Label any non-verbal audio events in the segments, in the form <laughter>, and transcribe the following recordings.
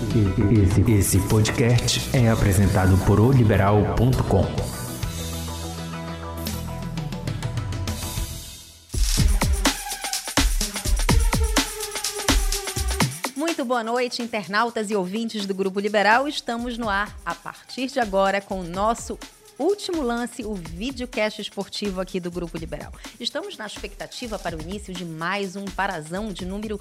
Esse, esse podcast é apresentado por oliberal.com. Muito boa noite, internautas e ouvintes do Grupo Liberal. Estamos no ar a partir de agora com o nosso último lance, o videocast esportivo aqui do Grupo Liberal. Estamos na expectativa para o início de mais um parazão de número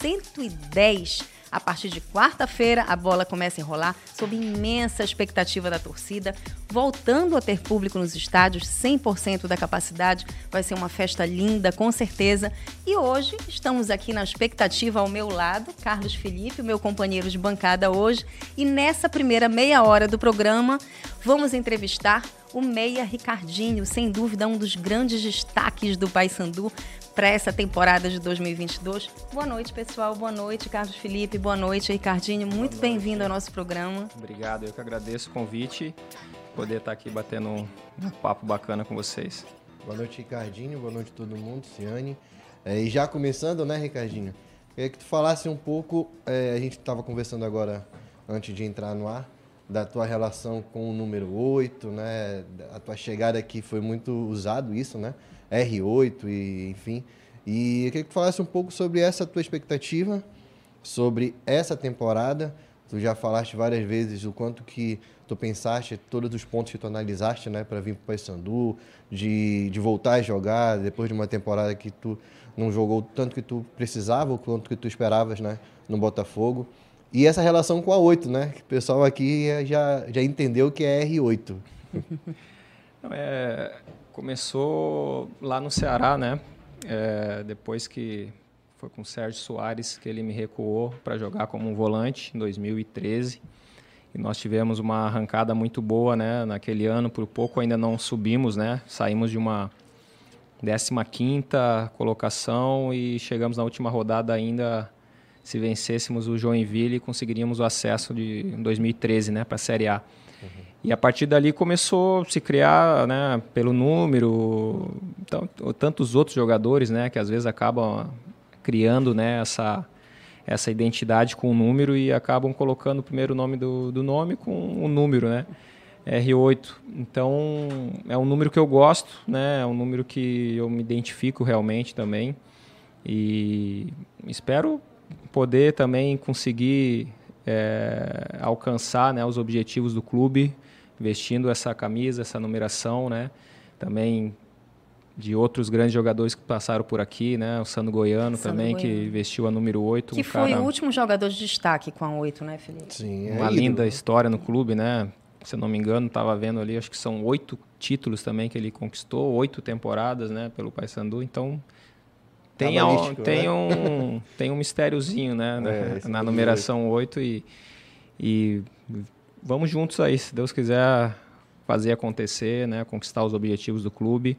110 a partir de quarta-feira, a bola começa a enrolar sob imensa expectativa da torcida, voltando a ter público nos estádios, 100% da capacidade. Vai ser uma festa linda, com certeza. E hoje estamos aqui na expectativa ao meu lado, Carlos Felipe, meu companheiro de bancada hoje. E nessa primeira meia hora do programa, vamos entrevistar o Meia Ricardinho, sem dúvida um dos grandes destaques do Paysandu para essa temporada de 2022. Boa noite, pessoal. Boa noite, Carlos Felipe. Boa noite, Ricardinho. Muito bem-vindo ao nosso programa. Obrigado, eu que agradeço o convite, poder estar aqui batendo um, papo bacana com vocês. Boa noite, Ricardinho. Boa noite todo mundo, Ciane. É, e já começando, né, Ricardinho? Queria que tu falasse um pouco, é, a gente estava conversando agora, antes de entrar no ar, da tua relação com o número 8, né? A tua chegada aqui foi muito usado isso, né? R8 e enfim. E eu queria que tu falasse um pouco sobre essa tua expectativa, sobre essa temporada. Tu já falaste várias vezes o quanto que tu pensaste, todos os pontos que tu analisaste, né, para vir para o Paysandu, de, de voltar a jogar depois de uma temporada que tu não jogou tanto que tu precisava, ou quanto que tu esperavas, né, no Botafogo. E essa relação com a 8, né, que o pessoal aqui já, já entendeu que é R8. <laughs> é, Começou lá no Ceará, né? É, depois que foi com o Sérgio Soares que ele me recuou para jogar como um volante em 2013. E nós tivemos uma arrancada muito boa, né? Naquele ano, por pouco ainda não subimos, né? Saímos de uma 15ª colocação e chegamos na última rodada ainda se vencêssemos o Joinville conseguiríamos o acesso de 2013, né, para a Série A. E a partir dali começou a se criar, né, pelo número, então, tantos outros jogadores, né, que às vezes acabam criando, né, essa essa identidade com o número e acabam colocando o primeiro nome do, do nome com o número, né? R8. Então, é um número que eu gosto, né? É um número que eu me identifico realmente também. E espero poder também conseguir é, alcançar né, os objetivos do clube vestindo essa camisa, essa numeração, né? Também de outros grandes jogadores que passaram por aqui, né? O Sandro Goiano Sandro também, Goiano. que vestiu a número 8. Que um foi cara... o último jogador de destaque com a 8, né, Felipe? Sim, é Uma linda história no clube, né? Se eu não me engano, estava vendo ali, acho que são oito títulos também que ele conquistou, oito temporadas, né, pelo Paysandu. Então, tem, a, tem, né? um, <laughs> tem um mistériozinho, né, é, na, na numeração 8 e, e vamos juntos aí, se Deus quiser fazer acontecer, né, conquistar os objetivos do clube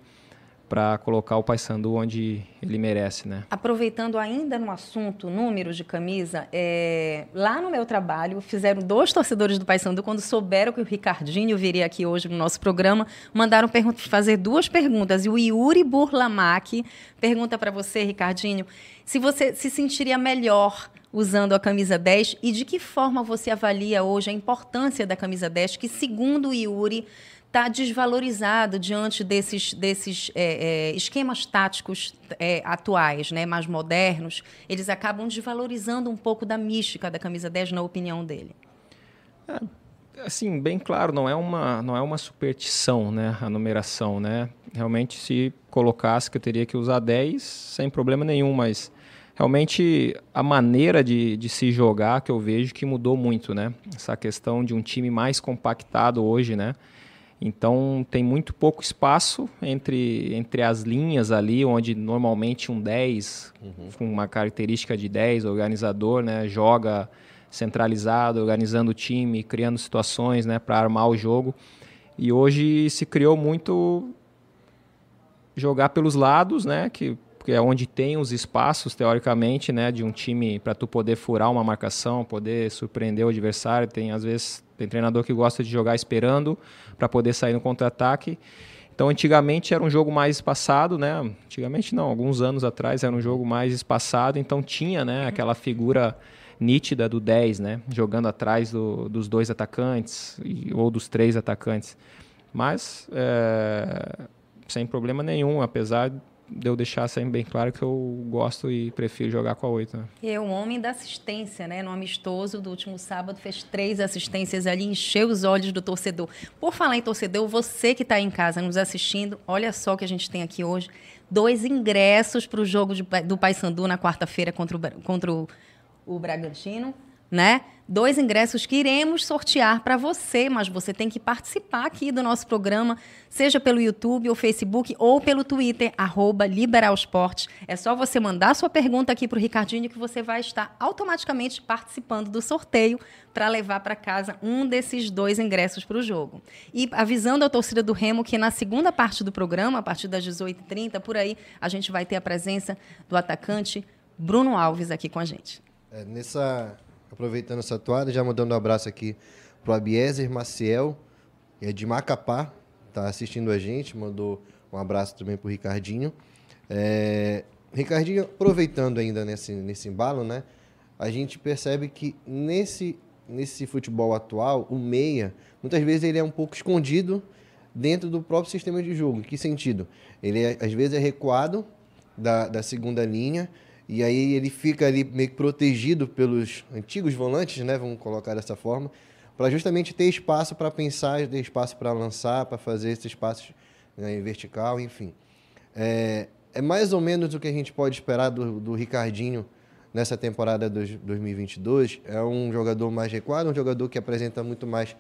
para colocar o Paysandu onde ele merece, né? Aproveitando ainda no assunto números de camisa, é, lá no meu trabalho fizeram dois torcedores do Paysandu quando souberam que o Ricardinho viria aqui hoje no nosso programa, mandaram fazer duas perguntas. E o Yuri Burlamac pergunta para você, Ricardinho, se você se sentiria melhor usando a camisa 10 e de que forma você avalia hoje a importância da camisa 10, que segundo o Yuri está desvalorizado diante desses, desses é, é, esquemas táticos é, atuais, né, mais modernos. Eles acabam desvalorizando um pouco da mística da camisa 10, na opinião dele. É, assim, bem claro, não é uma, não é uma superstição né, a numeração. Né? Realmente, se colocasse que eu teria que usar 10, sem problema nenhum, mas realmente a maneira de, de se jogar que eu vejo que mudou muito, né? Essa questão de um time mais compactado hoje, né? Então tem muito pouco espaço entre, entre as linhas ali, onde normalmente um 10, uhum. com uma característica de 10, organizador, né, joga centralizado, organizando o time, criando situações né, para armar o jogo. E hoje se criou muito jogar pelos lados, né, que porque é onde tem os espaços teoricamente, né, de um time para tu poder furar uma marcação, poder surpreender o adversário. Tem às vezes tem treinador que gosta de jogar esperando para poder sair no contra-ataque. Então, antigamente era um jogo mais espaçado, né? Antigamente não, alguns anos atrás era um jogo mais espaçado, então tinha, né, aquela figura nítida do 10, né? Jogando atrás do, dos dois atacantes ou dos três atacantes. Mas é, sem problema nenhum, apesar de eu deixar sempre bem claro que eu gosto e prefiro jogar com a 8. Né? E é o homem da assistência, né? No amistoso do último sábado fez três assistências ali, encheu os olhos do torcedor. Por falar em torcedor, você que está em casa nos assistindo, olha só o que a gente tem aqui hoje. Dois ingressos para o jogo de, do Paysandu na quarta-feira contra, o, contra o, o Bragantino né? Dois ingressos que iremos sortear para você, mas você tem que participar aqui do nosso programa, seja pelo YouTube ou Facebook ou pelo Twitter, arroba. É só você mandar sua pergunta aqui para o Ricardinho que você vai estar automaticamente participando do sorteio para levar para casa um desses dois ingressos para o jogo. E avisando a torcida do Remo que na segunda parte do programa, a partir das 18h30, por aí, a gente vai ter a presença do atacante Bruno Alves aqui com a gente. É, nessa aproveitando essa toada, já mandando um abraço aqui pro Abiezer Maciel, é de Macapá, tá assistindo a gente, mandou um abraço também pro Ricardinho. É, Ricardinho, aproveitando ainda nesse, nesse embalo, né? A gente percebe que nesse, nesse futebol atual, o meia, muitas vezes ele é um pouco escondido dentro do próprio sistema de jogo. Em que sentido? Ele, é, às vezes, é recuado da, da segunda linha e aí ele fica ali meio que protegido pelos antigos volantes, né? Vamos colocar dessa forma, para justamente ter espaço para pensar, ter espaço para lançar, para fazer esses passos né, em vertical, enfim. É, é, mais ou menos o que a gente pode esperar do, do Ricardinho nessa temporada de 2022. É um jogador mais recuado, um jogador que apresenta muito mais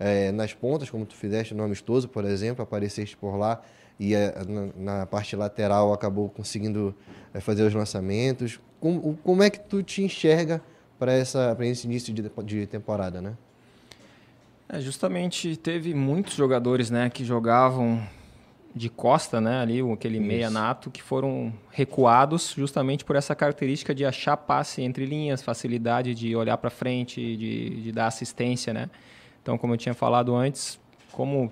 é, nas pontas, como tu fizeste no amistoso, por exemplo, apareceste por lá e é, na, parte lateral acabou conseguindo é, fazer os lançamentos. Como, como é que tu te enxerga para esse início de, de temporada, né? É, justamente teve muitos jogadores, né, que jogavam de costa, né, ali aquele Isso. meia nato, que foram recuados justamente por essa característica de achar passe entre linhas, facilidade de olhar para frente, de, de dar assistência, né. Então, como eu tinha falado antes, como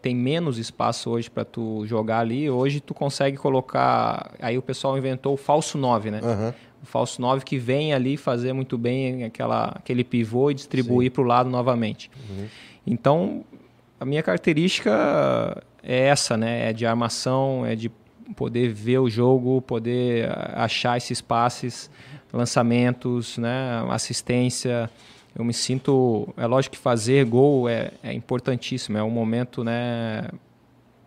tem menos espaço hoje para tu jogar ali, hoje tu consegue colocar. Aí o pessoal inventou o falso 9, né? Uhum. O falso 9 que vem ali fazer muito bem aquela, aquele pivô e distribuir para o lado novamente. Uhum. Então, a minha característica é essa, né? É de armação, é de poder ver o jogo, poder achar esses passes, lançamentos, né? assistência eu me sinto. É lógico que fazer gol é, é importantíssimo, é um momento, né?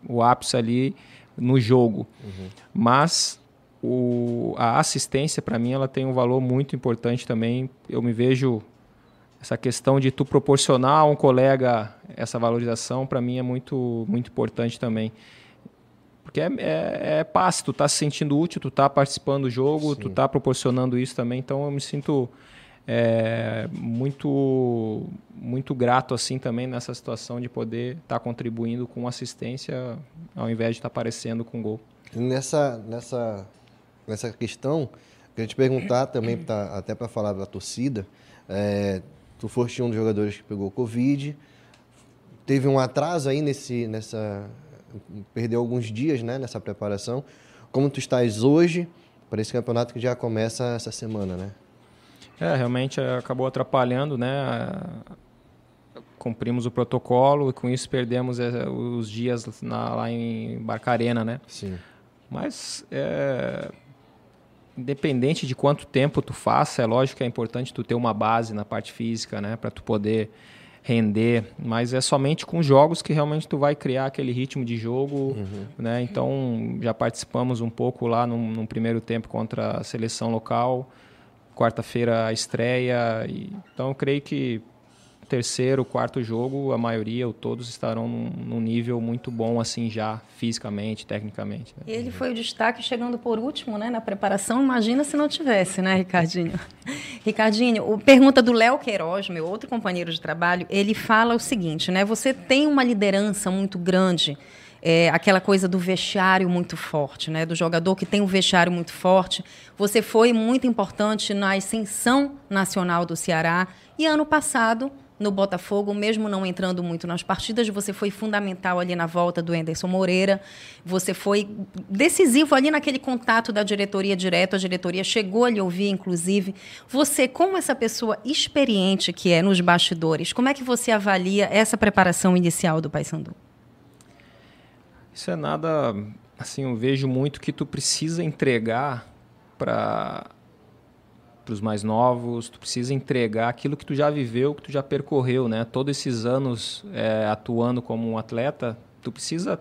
O ápice ali no jogo. Uhum. Mas o, a assistência, para mim, ela tem um valor muito importante também. Eu me vejo. Essa questão de tu proporcionar a um colega essa valorização, para mim, é muito, muito importante também. Porque é, é, é passe, tu tá se sentindo útil, tu tá participando do jogo, Sim. tu tá proporcionando isso também. Então, eu me sinto é, muito muito grato assim também nessa situação de poder estar tá contribuindo com assistência ao invés de estar tá aparecendo com gol. Nessa nessa nessa questão, queria te perguntar também pra, até para falar da torcida, é, tu foste um dos jogadores que pegou covid, teve um atraso aí nesse nessa perdeu alguns dias, né, nessa preparação. Como tu estás hoje para esse campeonato que já começa essa semana, né? É, realmente é, acabou atrapalhando, né? Cumprimos o protocolo e com isso perdemos é, os dias na, lá em Barcarena, né? Sim. Mas é, independente de quanto tempo tu faça, é lógico que é importante tu ter uma base na parte física, né? Para tu poder render, mas é somente com jogos que realmente tu vai criar aquele ritmo de jogo, uhum. né? Então já participamos um pouco lá num, num primeiro tempo contra a seleção local, quarta-feira a estreia. E, então creio que terceiro, quarto jogo, a maioria ou todos estarão num, num, nível muito bom assim já fisicamente, tecnicamente. Né? Ele foi o destaque chegando por último, né, na preparação. Imagina se não tivesse, né, Ricardinho? <laughs> Ricardinho, pergunta do Léo Queiroz, meu outro companheiro de trabalho, ele fala o seguinte, né? Você tem uma liderança muito grande é, aquela coisa do vestiário muito forte, né? do jogador que tem um vestiário muito forte. Você foi muito importante na ascensão nacional do Ceará e ano passado no Botafogo, mesmo não entrando muito nas partidas, você foi fundamental ali na volta do Anderson Moreira. Você foi decisivo ali naquele contato da diretoria direto. A diretoria chegou a lhe ouvir, inclusive. Você, como essa pessoa experiente que é nos bastidores, como é que você avalia essa preparação inicial do Paysandu? Isso é nada, assim, eu vejo muito que tu precisa entregar para para os mais novos, tu precisa entregar aquilo que tu já viveu, que tu já percorreu, né? Todos esses anos é, atuando como um atleta, tu precisa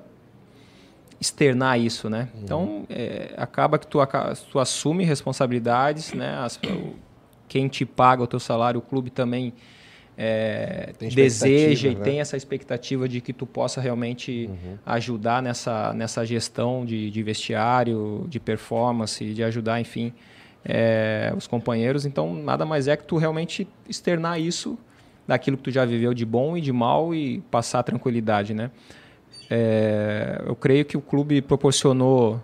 externar isso, né? Uhum. Então é, acaba que tu, tu assume responsabilidades, né? As, quem te paga o teu salário, o clube também é, deseja e né? tem essa expectativa de que tu possa realmente uhum. ajudar nessa, nessa gestão de, de, vestiário, de performance, de ajudar, enfim, é, os companheiros. Então, nada mais é que tu realmente externar isso daquilo que tu já viveu de bom e de mal e passar tranquilidade, né? É, eu creio que o clube proporcionou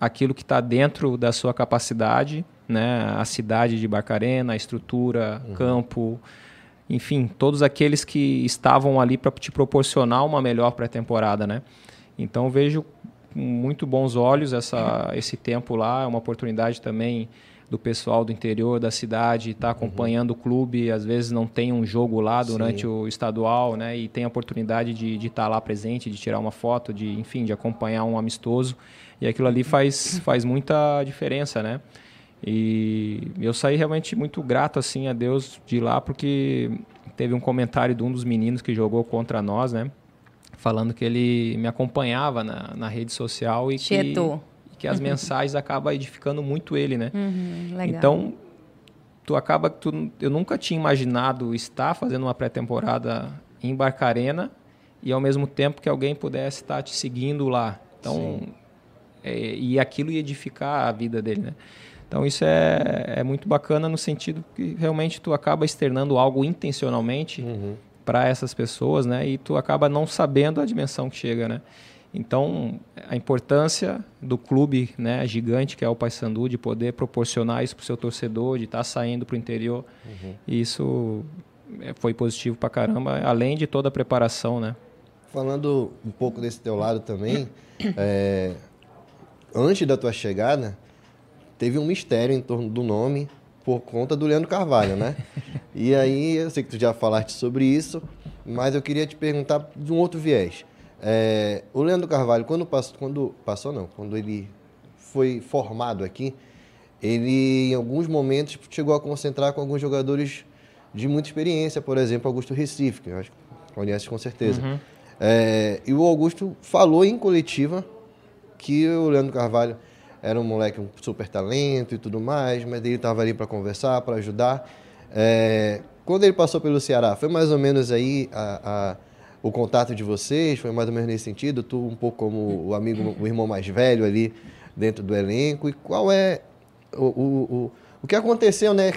aquilo que está dentro da sua capacidade, né? A cidade de Barcarena, a estrutura, uhum. campo, enfim, todos aqueles que estavam ali para te proporcionar uma melhor pré-temporada, né? Então vejo com muito bons olhos essa, <laughs> esse tempo lá, é uma oportunidade também do pessoal do interior da cidade estar tá uhum. acompanhando uhum. o clube, às vezes não tem um jogo lá durante Sim. o estadual, né? E tem a oportunidade de estar tá lá presente, de tirar uma foto, de enfim, de acompanhar um amistoso. E aquilo ali faz, faz muita diferença, né? E eu saí realmente muito grato assim a Deus de lá porque teve um comentário de um dos meninos que jogou contra nós, né? Falando que ele me acompanhava na, na rede social e que, que as uhum. mensagens acabam edificando muito ele, né? Uhum, então, tu acaba tu, eu nunca tinha imaginado estar fazendo uma pré-temporada em Barcarena e ao mesmo tempo que alguém pudesse estar te seguindo lá. Então, é, e aquilo ia edificar a vida dele, né? Então isso é, é muito bacana no sentido que realmente tu acaba externando algo intencionalmente uhum. para essas pessoas, né? E tu acaba não sabendo a dimensão que chega, né? Então a importância do clube, né, gigante que é o Paysandu, de poder proporcionar isso para o seu torcedor, de estar tá saindo para o interior, uhum. isso é, foi positivo para caramba, além de toda a preparação, né? Falando um pouco desse teu lado também, é, antes da tua chegada, teve um mistério em torno do nome por conta do Leandro Carvalho, né? <laughs> e aí, eu sei que tu já falaste sobre isso, mas eu queria te perguntar de um outro viés. É, o Leandro Carvalho, quando passou, quando passou não, quando ele foi formado aqui, ele em alguns momentos chegou a concentrar com alguns jogadores de muita experiência, por exemplo, Augusto Recife, que eu acho que conhece com certeza. Uhum. É, e o Augusto falou em coletiva que o Leandro Carvalho era um moleque um super talento e tudo mais, mas ele estava ali para conversar, para ajudar. É, quando ele passou pelo Ceará, foi mais ou menos aí a, a, o contato de vocês? Foi mais ou menos nesse sentido? Tu um pouco como o amigo, o <clears throat> irmão mais velho ali dentro do elenco. E qual é o, o, o, o que aconteceu, né?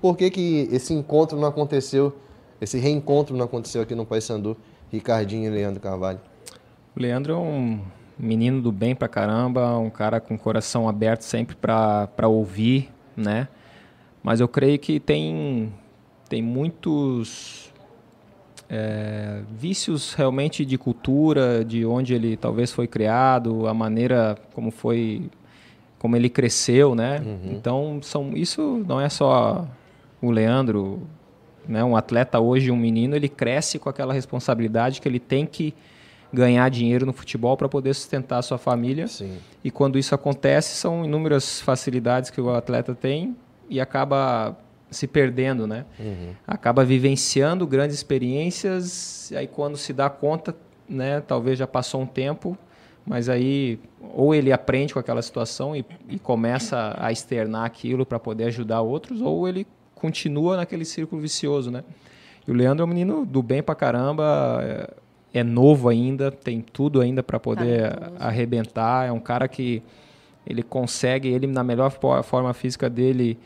Por que, que esse encontro não aconteceu, esse reencontro não aconteceu aqui no Paysandu, Ricardinho e Leandro Carvalho? O Leandro é um menino do bem pra caramba, um cara com coração aberto sempre para ouvir, né? Mas eu creio que tem, tem muitos é, vícios realmente de cultura, de onde ele talvez foi criado, a maneira como foi, como ele cresceu, né? Uhum. Então, são, isso não é só o Leandro, né? Um atleta hoje, um menino, ele cresce com aquela responsabilidade que ele tem que ganhar dinheiro no futebol para poder sustentar a sua família. Sim. E quando isso acontece, são inúmeras facilidades que o atleta tem e acaba se perdendo, né? Uhum. Acaba vivenciando grandes experiências, e aí quando se dá conta, né, talvez já passou um tempo, mas aí ou ele aprende com aquela situação e, e começa a externar aquilo para poder ajudar outros, ou ele continua naquele círculo vicioso, né? E o Leandro é um menino do bem pra caramba, é, é novo ainda, tem tudo ainda para poder tá arrebentar. É um cara que ele consegue, ele na melhor forma física dele,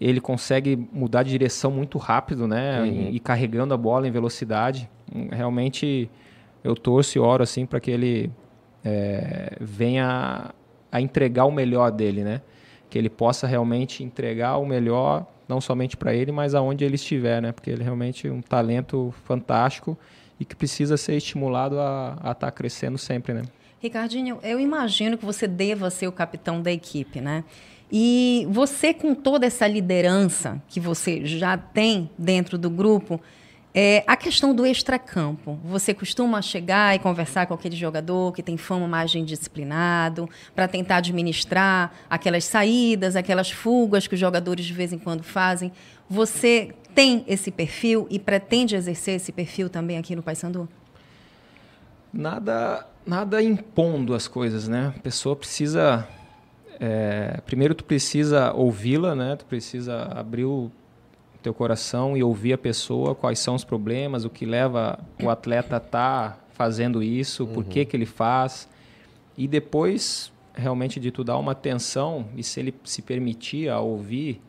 ele consegue mudar de direção muito rápido, né? Uhum. E, e, carregando a bola em velocidade. Realmente eu torço e oro assim para que ele é, venha a entregar o melhor dele, né? que ele possa realmente entregar o melhor, não somente para ele, mas aonde ele estiver, né? Porque ele é realmente um talento fantástico e que precisa ser estimulado a estar tá crescendo sempre, né? Ricardinho, eu imagino que você deva ser o capitão da equipe, né? E você, com toda essa liderança que você já tem dentro do grupo, é, a questão do extracampo. Você costuma chegar e conversar com aquele jogador que tem fama mais de indisciplinado, para tentar administrar aquelas saídas, aquelas fugas que os jogadores de vez em quando fazem. Você tem esse perfil e pretende exercer esse perfil também aqui no Paysandu? Nada, nada impondo as coisas, né? A pessoa precisa é, primeiro tu precisa ouvi-la, né? Tu precisa abrir o teu coração e ouvir a pessoa, quais são os problemas, o que leva o atleta a estar tá fazendo isso, uhum. por que que ele faz. E depois, realmente, de tu dar uma atenção e se ele se permitir a ouvir,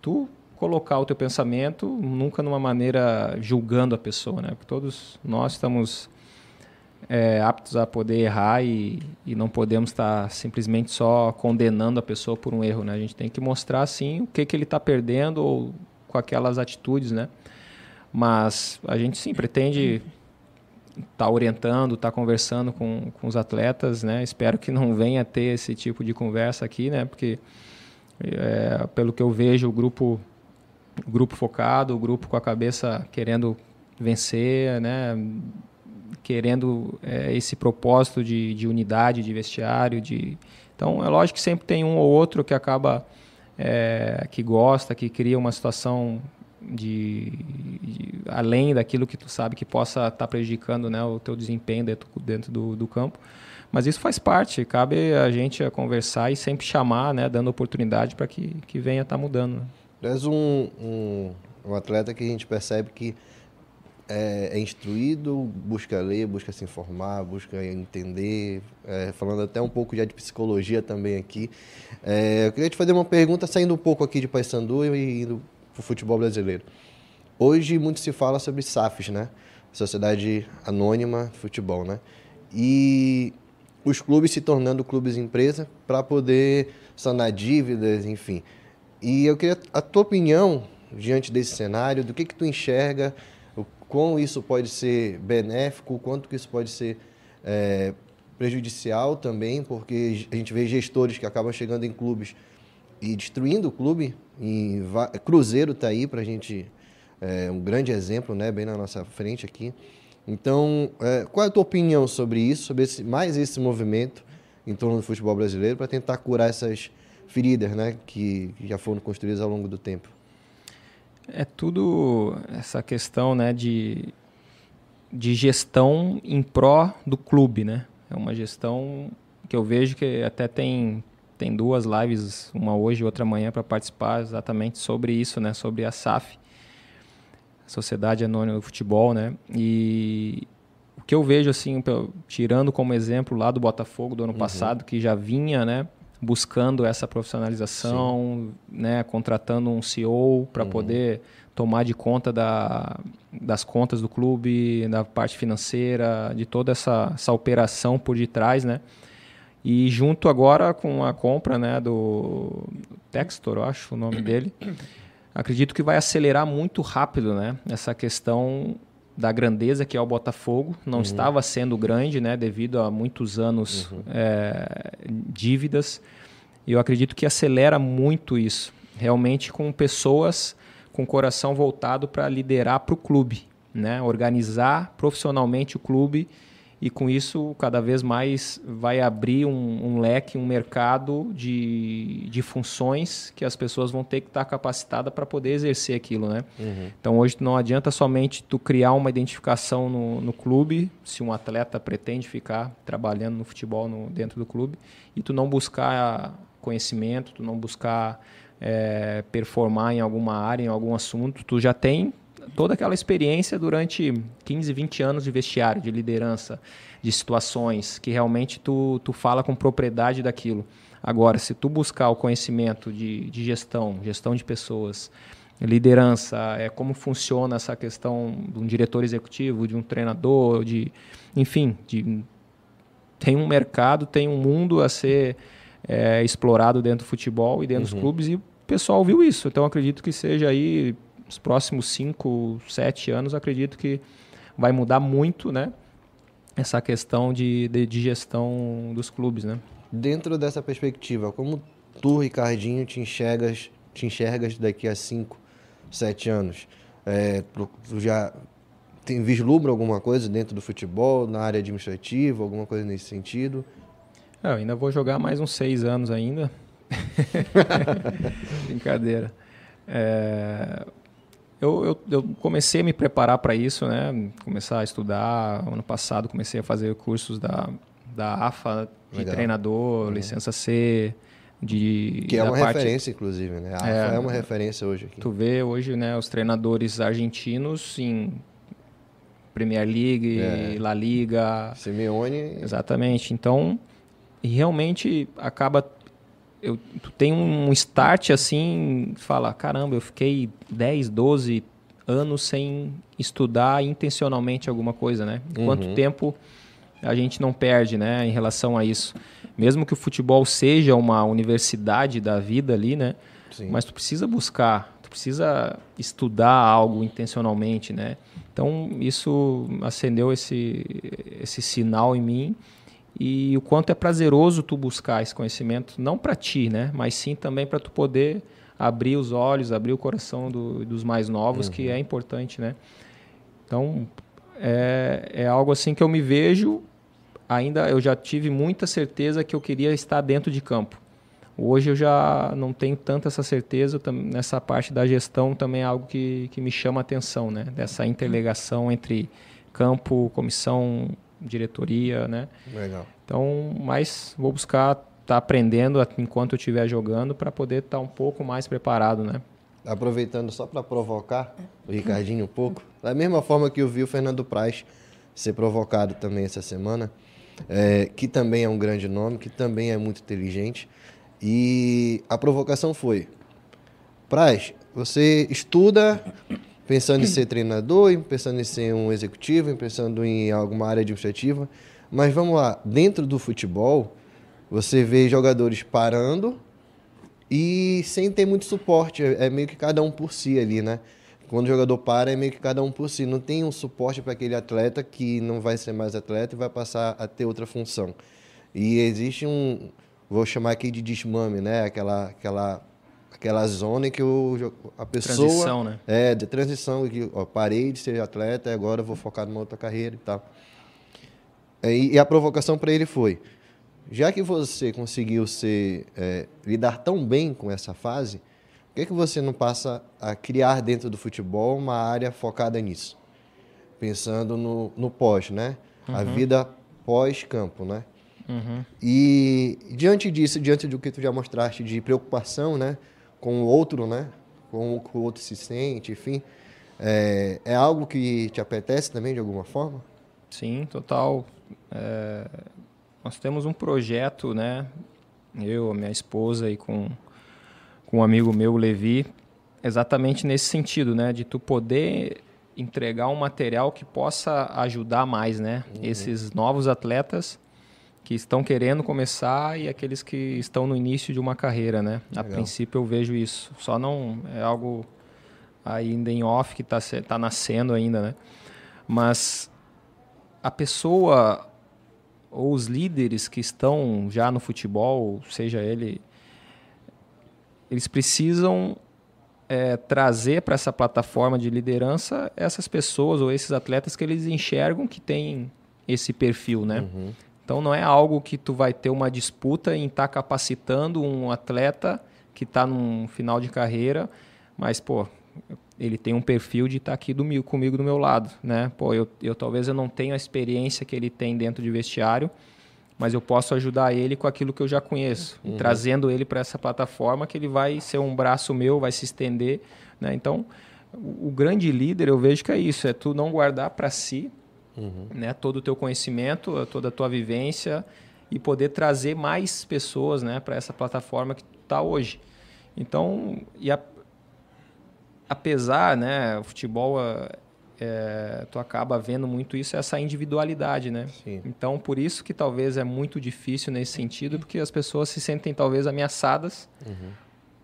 tu colocar o teu pensamento nunca numa maneira julgando a pessoa, né? Porque todos nós estamos é, aptos a poder errar e, e não podemos estar simplesmente só condenando a pessoa por um erro, né? A gente tem que mostrar, sim, o que, que ele está perdendo ou com aquelas atitudes, né? Mas a gente, sim, pretende estar tá orientando, estar tá conversando com, com os atletas, né? Espero que não venha ter esse tipo de conversa aqui, né? Porque, é, pelo que eu vejo, o grupo, grupo focado, o grupo com a cabeça querendo vencer, né? querendo é, esse propósito de, de, unidade de vestiário. De... Então, é lógico que sempre tem um ou outro que acaba, é, que gosta, que cria uma situação de, de, além daquilo que tu sabe que possa estar tá prejudicando né, o teu desempenho dentro, dentro do, do, campo. Mas isso faz parte, cabe a gente conversar e sempre chamar, né, dando oportunidade para que, que venha estar tá mudando. Tu és um, um, um atleta que a gente percebe que é, é, instruído, busca ler, busca se informar, busca entender, é, falando até um pouco já de psicologia também aqui. É, eu queria te fazer uma pergunta, saindo um pouco aqui de Paysandu e indo para o futebol brasileiro. Hoje muito se fala sobre SAFs, né? Sociedade Anônima de Futebol, né? E os clubes se tornando clubes empresa para poder sanar dívidas, enfim. E eu queria a tua opinião diante desse cenário, do que que tu enxerga quão isso pode ser benéfico, quanto que isso pode ser é, prejudicial também, porque a gente vê gestores que acabam chegando em clubes e destruindo o clube. Cruzeiro está aí para a gente, é, um grande exemplo, né, bem na nossa frente aqui. Então, é, qual é a tua opinião sobre isso, sobre esse, mais esse movimento em torno do futebol brasileiro para tentar curar essas feridas né, que, já foram construídas ao longo do tempo? É tudo essa questão né, de, de gestão em pró do clube. Né? É uma gestão que eu vejo que até tem, tem duas lives, uma hoje e outra amanhã, para participar exatamente sobre isso, né? sobre a SAF, Sociedade Anônima do Futebol. Né? E o que eu vejo, assim, tirando como exemplo lá do Botafogo do ano uhum. passado, que já vinha né, buscando essa profissionalização, né, contratando um CEO para uhum. poder tomar de conta da, das contas do clube, da parte financeira, de toda essa, essa operação por detrás, né? E junto agora com a compra né, do Textor, eu acho o nome dele, acredito que vai acelerar muito rápido né, essa questão da grandeza que é o Botafogo. Não uhum. estava sendo grande, né, devido a muitos anos uhum. é, dívidas. E eu acredito que acelera muito isso, realmente com pessoas com o coração voltado para liderar para o clube, né, organizar profissionalmente o clube e com isso cada vez mais vai abrir um, um, leque, um mercado de, de funções que as pessoas vão ter que estar capacitadas para poder exercer aquilo, né? Uhum. Então hoje não adianta somente tu criar uma identificação no, no clube, se um atleta pretende ficar trabalhando no futebol no, dentro do clube, e tu não buscar conhecimento, tu não buscar é, performar em alguma área, em algum assunto, tu já tem toda aquela experiência durante 15, 20 anos de vestiário, de liderança, de situações, que realmente tu, tu fala com propriedade daquilo. Agora, se tu buscar o conhecimento de, de gestão, gestão de pessoas, liderança, é como funciona essa questão de um diretor executivo, de um treinador, de enfim, de, tem um mercado, tem um mundo a ser é, explorado dentro do futebol e dentro Uhum. dos clubes e o pessoal viu isso. Então acredito que seja aí os próximos 5, 7 anos, acredito que vai mudar muito, né? Essa questão de, de, de gestão dos clubes, né? Dentro dessa perspectiva, como tu, Ricardinho, te enxergas, te enxergas daqui a 5, 7 anos? É, tu já tem vislumbra alguma coisa dentro do futebol, na área administrativa, alguma coisa nesse sentido? É, eu ainda vou jogar mais uns seis anos ainda. <laughs> <laughs> Brincadeira. É, eu, eu, eu comecei a me preparar para isso, né? Começar a estudar. Ano passado comecei a fazer cursos da, da AFA de Legal. treinador, licença C, de Que é uma parte- referência, inclusive, né? A É. AFA é uma referência hoje aqui. Tu vê hoje, né, os treinadores argentinos em Premier League, É. La Liga, Simeone, Exatamente. Então, realmente acaba. Eu, tu tem um start assim, fala: caramba, eu fiquei 10, 12 anos sem estudar intencionalmente alguma coisa, né? Quanto Uhum. tempo a gente não perde, né, em relação a isso? Mesmo que o futebol seja uma universidade da vida ali, né? sim. Mas tu precisa buscar, tu precisa estudar algo intencionalmente, né? Então isso acendeu esse esse sinal em mim e o quanto é prazeroso tu buscar esse conhecimento, não para ti, né? Mas sim também para tu poder abrir os olhos, abrir o coração do- dos mais novos, que é importante, né? Então é, é algo assim que eu me vejo ainda eu já tive muita certeza que eu queria estar dentro de campo. Hoje eu já não tenho tanta essa certeza, nessa parte da gestão também é algo que, que me chama a atenção, né? Dessa interligação entre campo, comissão, diretoria, né? Legal. Então, mas vou buscar estar aprendendo a- enquanto eu estiver jogando para poder estar um pouco mais preparado, né? Aproveitando só para provocar o Ricardinho um pouco, da mesma forma que eu vi o Fernando Praz ser provocado também essa semana, é, que também é um grande nome, que também é muito inteligente. E a provocação foi: Praz, você estuda pensando em ser treinador, pensando em ser um executivo, pensando em alguma área administrativa, mas vamos lá, dentro do futebol, você vê jogadores parando e sem ter muito suporte. É é meio que cada um por si ali, né? Quando o jogador para, é meio que cada um por si. Não tem um suporte para aquele atleta que não vai ser mais atleta e vai passar a ter outra função. E existe um, vou chamar aqui de desmame, né? Aquela, aquela, aquela zona em que o, a pessoa... Transição, né? É, de transição, que ó, parei de ser atleta e agora vou focar numa outra carreira e tal. E, e a provocação para ele foi: já que você conseguiu ser, é, lidar tão bem com essa fase, por que, que você não passa a criar dentro do futebol uma área focada nisso? Pensando no, no pós, né? A vida pós-campo, né? Uhum. E diante disso, diante do que tu já mostraste de preocupação, né, com o outro, né, com o que o outro se sente, enfim, é, é algo que te apetece também de alguma forma? Sim, total. É, nós temos um projeto, né? Eu, minha esposa e com, com um amigo meu, o Levi, exatamente nesse sentido, né? De tu poder entregar um material que possa ajudar mais, né? Esses novos atletas que estão querendo começar e aqueles que estão no início de uma carreira, né? A Legal. princípio eu vejo isso. Só não é algo ainda em off que está tá nascendo ainda, né? Mas a pessoa ou os líderes que estão já no futebol, seja ele, eles precisam é, trazer para essa plataforma de liderança essas pessoas ou esses atletas que eles enxergam que têm esse perfil, né? Uhum. Então não é algo que tu vai ter uma disputa em estar capacitando um atleta que está num final de carreira, mas pô, ele tem um perfil de estar aqui do, meu- comigo do meu lado, né? Pô, eu, eu talvez eu não tenha a experiência que ele tem dentro de vestiário, mas eu posso ajudar ele com aquilo que eu já conheço, e trazendo ele para essa plataforma que ele vai ser um braço meu, vai se estender, né? Então, o, o grande líder eu vejo que é isso, é tu não guardar para si, né, todo o teu conhecimento, toda a tua vivência e poder trazer mais pessoas, né, para essa plataforma que tu tá hoje. Então, e a- apesar, né, o futebol é, tu acaba vendo muito isso, essa individualidade, né? Sim. Então, por isso que talvez é muito difícil nesse sentido, porque as pessoas se sentem talvez ameaçadas Uhum.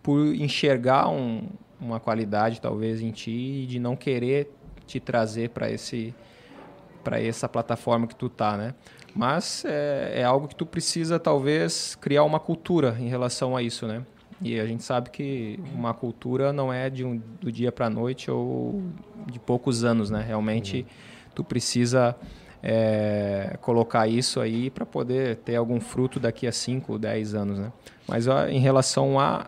por enxergar um, uma qualidade talvez em ti e de não querer te trazer para esse para essa plataforma que tu tá, né? Mas é, é algo que tu precisa talvez criar uma cultura em relação a isso, né? E a gente sabe que uma cultura não é de um, do dia para a noite ou de poucos anos, né? Realmente tu precisa é, colocar isso aí para poder ter algum fruto daqui a 5, 10 anos, né? Mas ó, em relação a,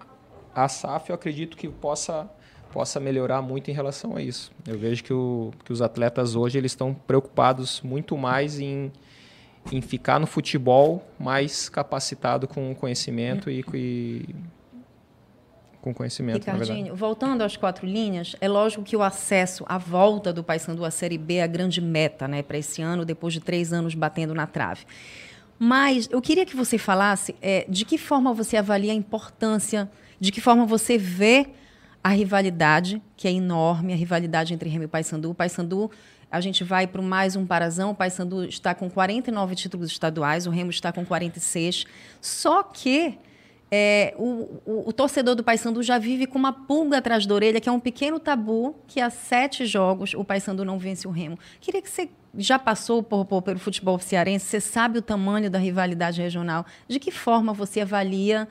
a SAF, eu acredito que possa possa melhorar muito em relação a isso. Eu vejo que, o, que os atletas hoje eles estão preocupados muito mais em, em ficar no futebol mais capacitado com conhecimento e, e com conhecimento. Ricardinho, voltando às quatro linhas, é lógico que o acesso, a volta do Paysandu à Série B é a grande meta né, para esse ano, depois de três anos batendo na trave. Mas eu queria que você falasse é, de que forma você avalia a importância, de que forma você vê a rivalidade, que é enorme, a rivalidade entre Remo e Paysandu. O Paysandu, a gente vai para mais um parazão, o Paysandu está com 49 títulos estaduais, o Remo está com 46. Só que é, o, o, o, torcedor do Paysandu já vive com uma pulga atrás da orelha, que é um pequeno tabu, que há sete jogos o Paysandu não vence o Remo. Queria que você já passou por, por, pelo futebol cearense, você sabe o tamanho da rivalidade regional. De que forma você avalia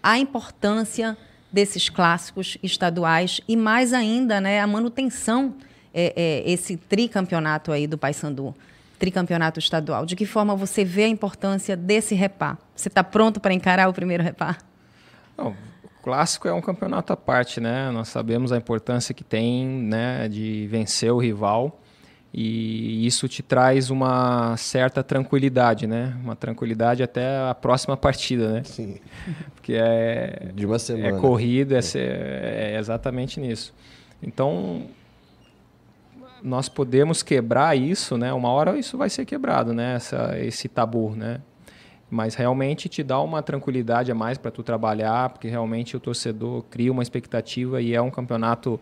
a importância desses clássicos estaduais e mais ainda né, a manutenção, é, é, esse tricampeonato aí do Paysandu, tricampeonato estadual. De que forma você vê a importância desse repá? Você está pronto para encarar o primeiro repá? Não, o clássico é um campeonato à parte, né? Nós sabemos a importância que tem né, de vencer o rival e isso te traz uma certa tranquilidade, né? Uma tranquilidade até a próxima partida, né? Sim. Porque é de uma semana. É corrida, é, é exatamente nisso. Então nós podemos quebrar isso, né? Uma hora isso vai ser quebrado, né? Essa, esse tabu, né? Mas realmente te dá uma tranquilidade a mais para tu trabalhar, porque realmente o torcedor cria uma expectativa e é um campeonato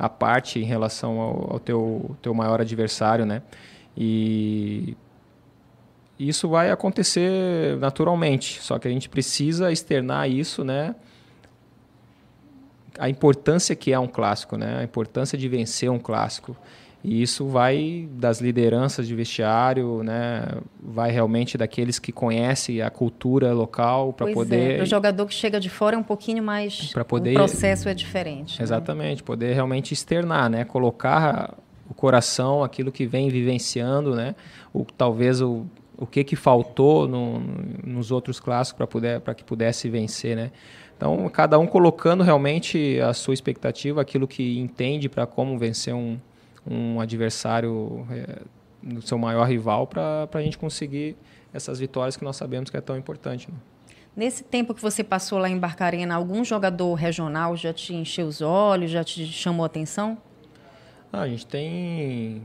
à parte em relação ao, ao teu, teu maior adversário, né? E isso vai acontecer naturalmente, só que a gente precisa externar isso, né? A importância que é um clássico, né? A importância de vencer um clássico. E isso vai das lideranças de vestiário, né? Vai realmente daqueles que conhecem a cultura local para poder. É, o jogador que chega de fora é um pouquinho mais. Para poder. O processo é diferente. Exatamente, né? poder realmente externar, né? Colocar o coração, aquilo que vem vivenciando, né? O talvez o, o que que faltou no, nos outros clássicos para poder para que pudesse vencer, né? Então cada um colocando realmente a sua expectativa, aquilo que entende para como vencer um um adversário é, do seu maior rival para a gente conseguir essas vitórias que nós sabemos que é tão importante. Né? Nesse tempo que você passou lá em Barcarena, algum jogador regional já te encheu os olhos, já te chamou a atenção? Ah, a gente tem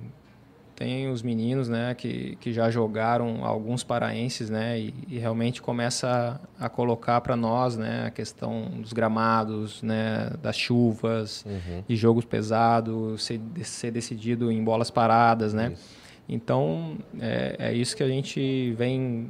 tem os meninos, né, que, que já jogaram alguns paraenses, né, e, e realmente começa a, a colocar para nós, né, a questão dos gramados, né, das chuvas, Uhum. de jogos pesados, ser, ser decidido em bolas paradas, né. Isso. Então é, é isso que a gente vem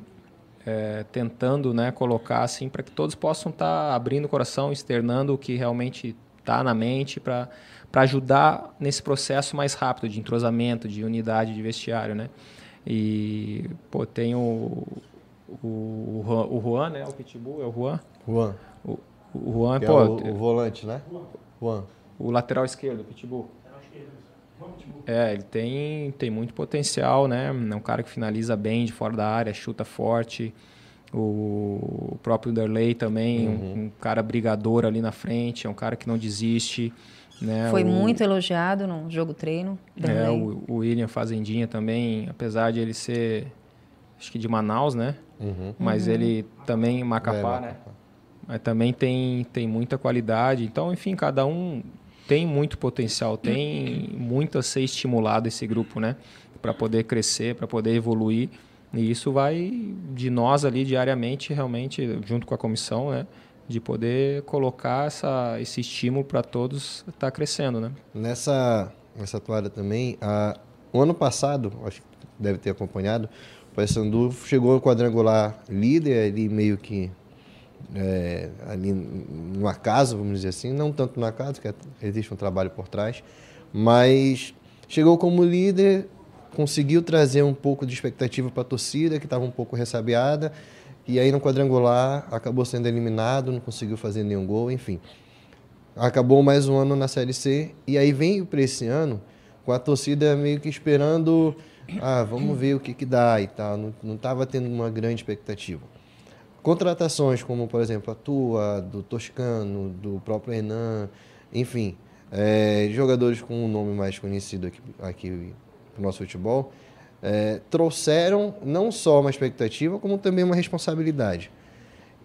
é, tentando, né, colocar assim para que todos possam estar tá abrindo o coração, externando o que realmente está na mente para para ajudar nesse processo mais rápido de entrosamento, de unidade de vestiário, né? E, pô, tem o, o, o Juan, né? O Pitbull, é o Juan? Juan. O, o Juan, pô, é o, o volante, né? Juan. o lateral esquerdo, o Pitbull. É, ele tem, tem muito potencial, né? É um cara que finaliza bem de fora da área, chuta forte. O próprio Derley também, um, um cara brigador ali na frente, é um cara que não desiste. Né? Foi o, muito elogiado no jogo treino. É, o, o William Fazendinha também, apesar de ele ser, acho que de Manaus, né? Uhum. Mas ele também, Macapá, É, né? Macapá. Mas também tem, tem muita qualidade. Então, enfim, cada um tem muito potencial, tem muito a ser estimulado esse grupo, né? Para poder crescer, para poder evoluir. E isso vai de nós ali diariamente, realmente, junto com a comissão, né? De poder colocar essa, esse estímulo para todos estar crescendo, né? Nessa, essa toalha também. A, o ano passado, acho que deve ter acompanhado, o Paysandu chegou ao quadrangular líder, ali meio que é, ali no acaso, vamos dizer assim, não tanto no acaso, que existe um trabalho por trás, mas chegou como líder, conseguiu trazer um pouco de expectativa para a torcida, que estava um pouco ressabiada, e aí no quadrangular acabou sendo eliminado, não conseguiu fazer nenhum gol, enfim. Acabou mais um ano na Série C, e aí veio para esse ano com a torcida meio que esperando, ah, vamos ver o que, que dá e tal, não estava tendo uma grande expectativa. Contratações como, por exemplo, a tua, do Toscano, do próprio Renan, enfim, é, jogadores com um nome mais conhecido aqui, aqui para o nosso futebol, é, trouxeram não só uma expectativa, como também uma responsabilidade.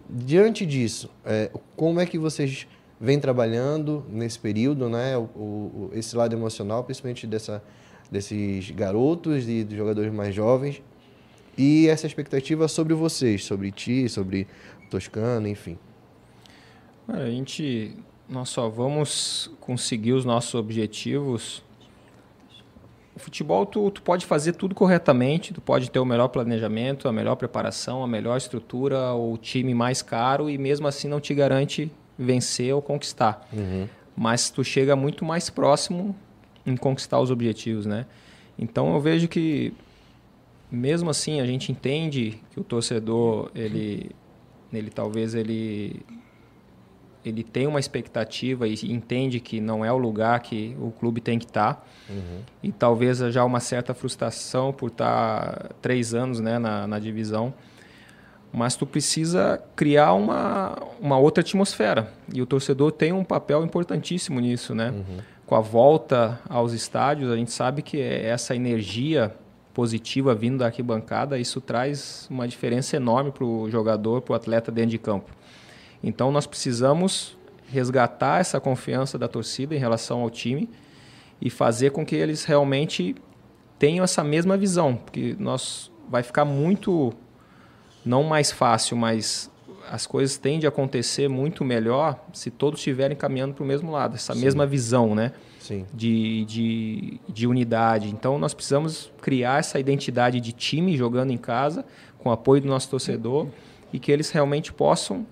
Diante disso, é, como é que vocês vêm trabalhando nesse período, né, o, o, esse lado emocional, principalmente dessa, desses garotos e dos jogadores mais jovens, e essa expectativa sobre vocês, sobre ti, sobre Toscano, enfim. A gente, nós só vamos conseguir os nossos objetivos. Futebol, tu, tu pode fazer tudo corretamente, tu pode ter o melhor planejamento, a melhor preparação, a melhor estrutura, o time mais caro e mesmo assim não te garante vencer ou conquistar. Uhum. Mas tu chega muito mais próximo em conquistar os objetivos, né? Então eu vejo que mesmo assim a gente entende que o torcedor ele ele talvez ele ele tem uma expectativa e entende que não é o lugar que o clube tem que estar tá. uhum. e talvez já uma certa frustração por estar tá três anos né, na, na divisão mas tu precisa criar uma, uma outra atmosfera e o torcedor tem um papel importantíssimo nisso né uhum. com a volta aos estádios a gente sabe que é essa energia positiva vindo da arquibancada, isso traz uma diferença enorme para o jogador, para o atleta dentro de campo. Então nós precisamos resgatar essa confiança da torcida em relação ao time e fazer com que eles realmente tenham essa mesma visão, porque nós vai ficar muito não mais fácil, mas as coisas tendem a acontecer muito melhor se todos estiverem caminhando para o mesmo lado, essa Sim. mesma visão, né? De, de, de unidade. Então, nós precisamos criar essa identidade de time jogando em casa, com o apoio do nosso torcedor, e que eles realmente possam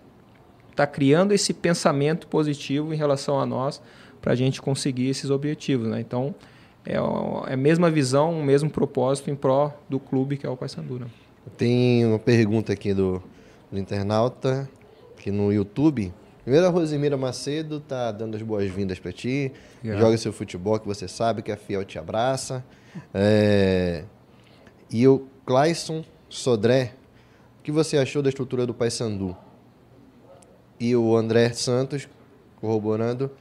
estar tá criando esse pensamento positivo em relação a nós, para a gente conseguir esses objetivos. Né? Então, é, é a mesma visão, o mesmo propósito em pró do clube que é o Paysandu. Né? Tem uma pergunta aqui do, do internauta, que no YouTube Primeiro, a Rosemira Macedo tá dando as boas-vindas para ti. Yeah. Joga seu futebol, que você sabe que a Fiel te abraça. É... E o Clayson Sodré, o que você achou da estrutura do Paysandu? E o André Santos, corroborando,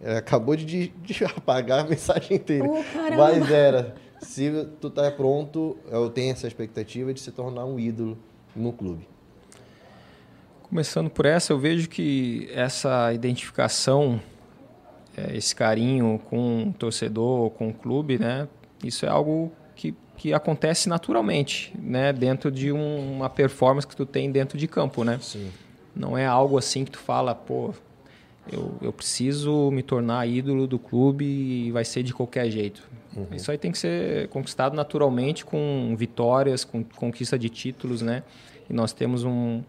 é, acabou de, de, <laughs> apagar a mensagem inteira. Oh, Mas era, se tu tá pronto, eu tenho essa expectativa de se tornar um ídolo no clube. Começando por essa, eu vejo que essa identificação, é, esse carinho com o torcedor, com o clube, né? Isso é algo que, que acontece naturalmente, né? Dentro de um, uma performance que tu tem dentro de campo, né? Sim. Não é algo assim que tu fala, pô, eu, eu preciso me tornar ídolo do clube e vai ser de qualquer jeito. Uhum. Isso aí tem que ser conquistado naturalmente com vitórias, com conquista de títulos, né? E nós temos um,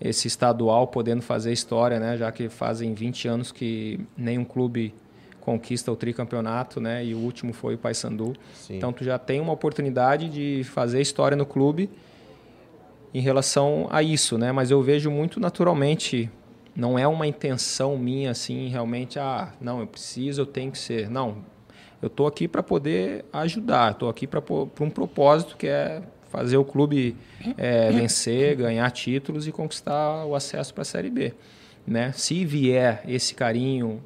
esse estadual podendo fazer história, né? Já que fazem 20 anos que nenhum clube conquista o tricampeonato, né? E o último foi o Paysandu. Então tu já tem uma oportunidade de fazer história no clube em relação a isso, né? Mas eu vejo muito naturalmente, não é uma intenção minha assim, realmente, ah, não, eu preciso, eu tenho que ser. Não, eu estou aqui para poder ajudar, estou aqui para um propósito que é fazer o clube é, vencer, ganhar títulos e conquistar o acesso para a Série B. Né? Se vier esse carinho,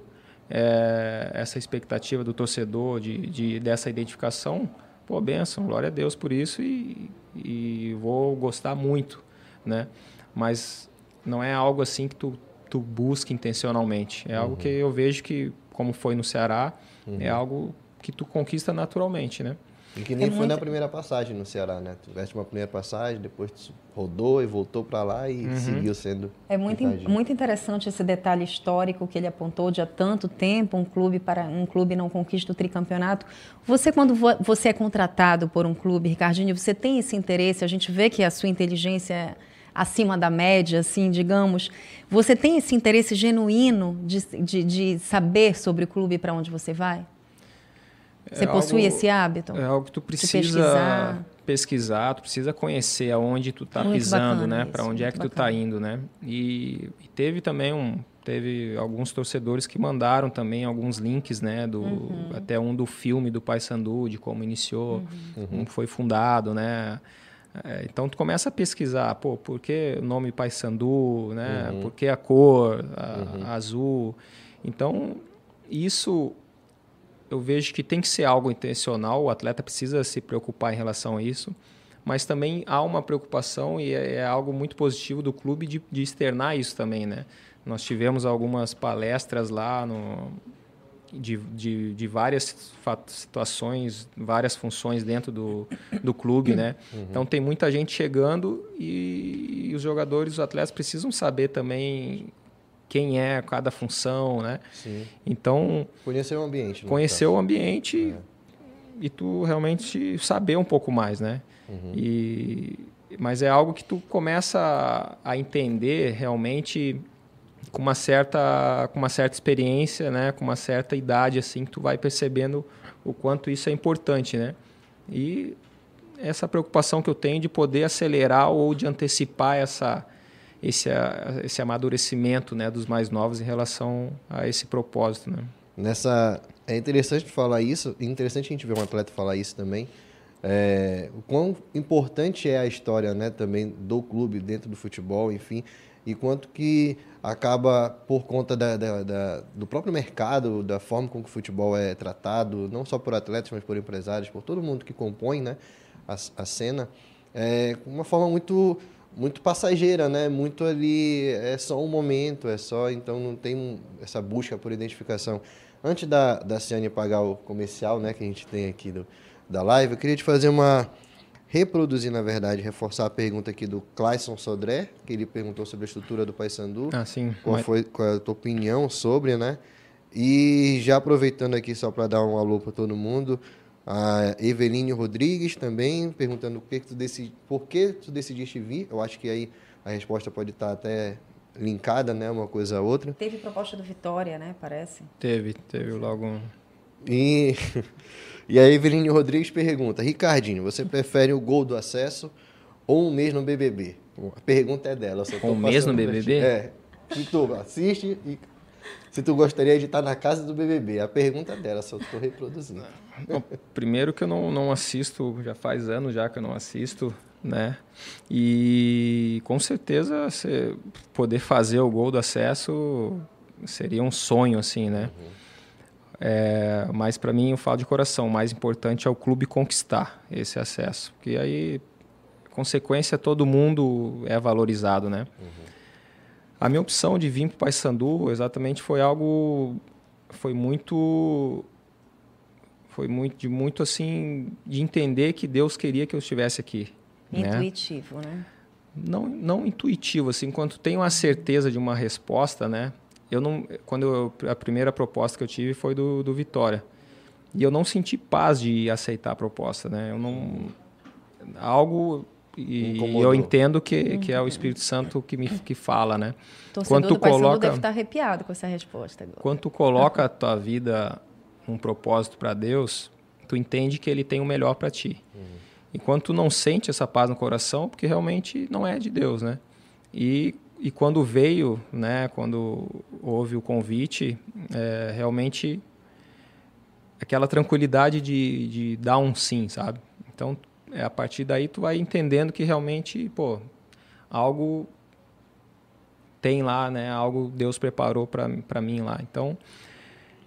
é, essa expectativa do torcedor de, de, dessa identificação, pô, benção, glória a Deus por isso e, e vou gostar muito, né? Mas não é algo assim que tu, tu busca intencionalmente. É algo uhum. que eu vejo que, como foi no Ceará, é uhum. é algo que tu conquista naturalmente, né? E que nem É foi muito- na primeira passagem no Ceará, né? Tu tiveste uma primeira passagem, depois tu rodou e voltou para lá e seguiu sendo. É muito, Ricardinho. muito interessante esse detalhe histórico que ele apontou de há tanto tempo um clube para um clube não conquista o tricampeonato. Você quando vo- você é contratado por um clube, Ricardinho, você tem esse interesse? A gente vê que a sua inteligência é acima da média, assim, digamos. Você tem esse interesse genuíno de, de, de saber sobre o clube para onde você vai? Você É possui algo- esse hábito? É algo que tu precisa pesquisar. pesquisar. tu precisa conhecer aonde tu tá Muito pisando, bacana né? Para onde é que tu tá bacana. indo, né? E, e teve também um teve alguns torcedores que mandaram também alguns links, né, do Uhum. até um do filme do Paysandu, de como iniciou, Uhum. como foi fundado, né? É, então tu começa a pesquisar, pô, por que o nome Paysandu, né? Por que a cor a- azul? Então, isso eu vejo que tem que ser algo intencional, o atleta precisa se preocupar em relação a isso, mas também há uma preocupação e é, é algo muito positivo do clube de, de externar isso também, né? Nós tivemos algumas palestras lá no, de, de, de várias situações, várias funções dentro do, do clube, né? Então tem muita gente chegando e, os jogadores, os atletas precisam saber também quem é cada função, né? Sim. Então Conhecer o ambiente. conhecer caso. o ambiente e tu realmente saber um pouco mais, né? E mas é algo que tu começa a, a entender realmente com uma certa com uma certa experiência, né? Com uma certa idade assim que tu vai percebendo o quanto isso é importante, né? E essa preocupação que eu tenho de poder acelerar ou de antecipar essa esse, esse amadurecimento né, dos mais novos em relação a esse propósito. Né? Nessa é interessante falar isso, e interessante a gente ver um atleta falar isso também. É, o quão importante é a história, né, também do clube dentro do futebol, enfim, e quanto que acaba por conta da, da- da- do próprio mercado, da forma como o futebol é tratado, não só por atletas, mas por empresários, por todo mundo que compõe, né, a, a cena, é uma forma muito muito passageira, né? Muito ali é só um momento, é só então não tem essa busca por identificação. Antes da da Ciane pagar o comercial, né, que a gente tem aqui do, da live, eu queria te fazer uma reproduzir, na verdade, reforçar a pergunta aqui do Clayson Sodré, que ele perguntou sobre a estrutura do Paysandu. Ah, sim. Qual Mas- foi qual é a tua opinião sobre, né? E já aproveitando aqui só para dar um alô para todo mundo, a Eveline Rodrigues também perguntando por que, que tu decidi, por que tu decidiste vir. Eu acho que aí a resposta pode estar até linkada, né, uma coisa a outra. Teve proposta do Vitória, né? Parece. Teve, teve logo um. E, <laughs> e a Eveline Rodrigues pergunta: Ricardinho, você prefere o gol do acesso ou um mês no BBB? A pergunta é dela. eu só tô Um mês no. BBB? É. Tu assiste e se tu gostaria de estar na casa do BBB. A pergunta dela, só estou reproduzindo. Bom, primeiro que eu não, não assisto, já faz anos já que eu não assisto, né? E com certeza você poder fazer o gol do acesso seria um sonho, assim, né? É, mas para mim, eu falo de coração, o mais importante é o clube conquistar esse acesso. Porque aí, consequência, todo mundo é valorizado, né? A minha opção de vir para o Paysandu exatamente foi algo... Foi muito foi muito de muito assim de entender que Deus queria que eu estivesse aqui né? Intuitivo, né? não não intuitivo assim quando tenho a certeza de uma resposta né eu não quando eu, a primeira proposta que eu tive foi do, do Vitória e eu não senti paz de aceitar a proposta né eu não algo e Incomodou. eu entendo que, que é o Espírito Santo que me que fala né O torcedor Quando tu coloca- deve estar arrepiado com essa resposta agora. quando tu coloca <laughs> a tua vida um propósito para Deus, tu entende que Ele tem o melhor para ti. E quando tu não sente essa paz no coração, porque realmente não é de Deus, né? E, e quando veio, né? Quando houve o convite, é, realmente aquela tranquilidade de, de dar um sim, sabe? Então, é, a partir daí tu vai entendendo que realmente, pô, algo tem lá, né? Algo Deus preparou para mim lá. Então,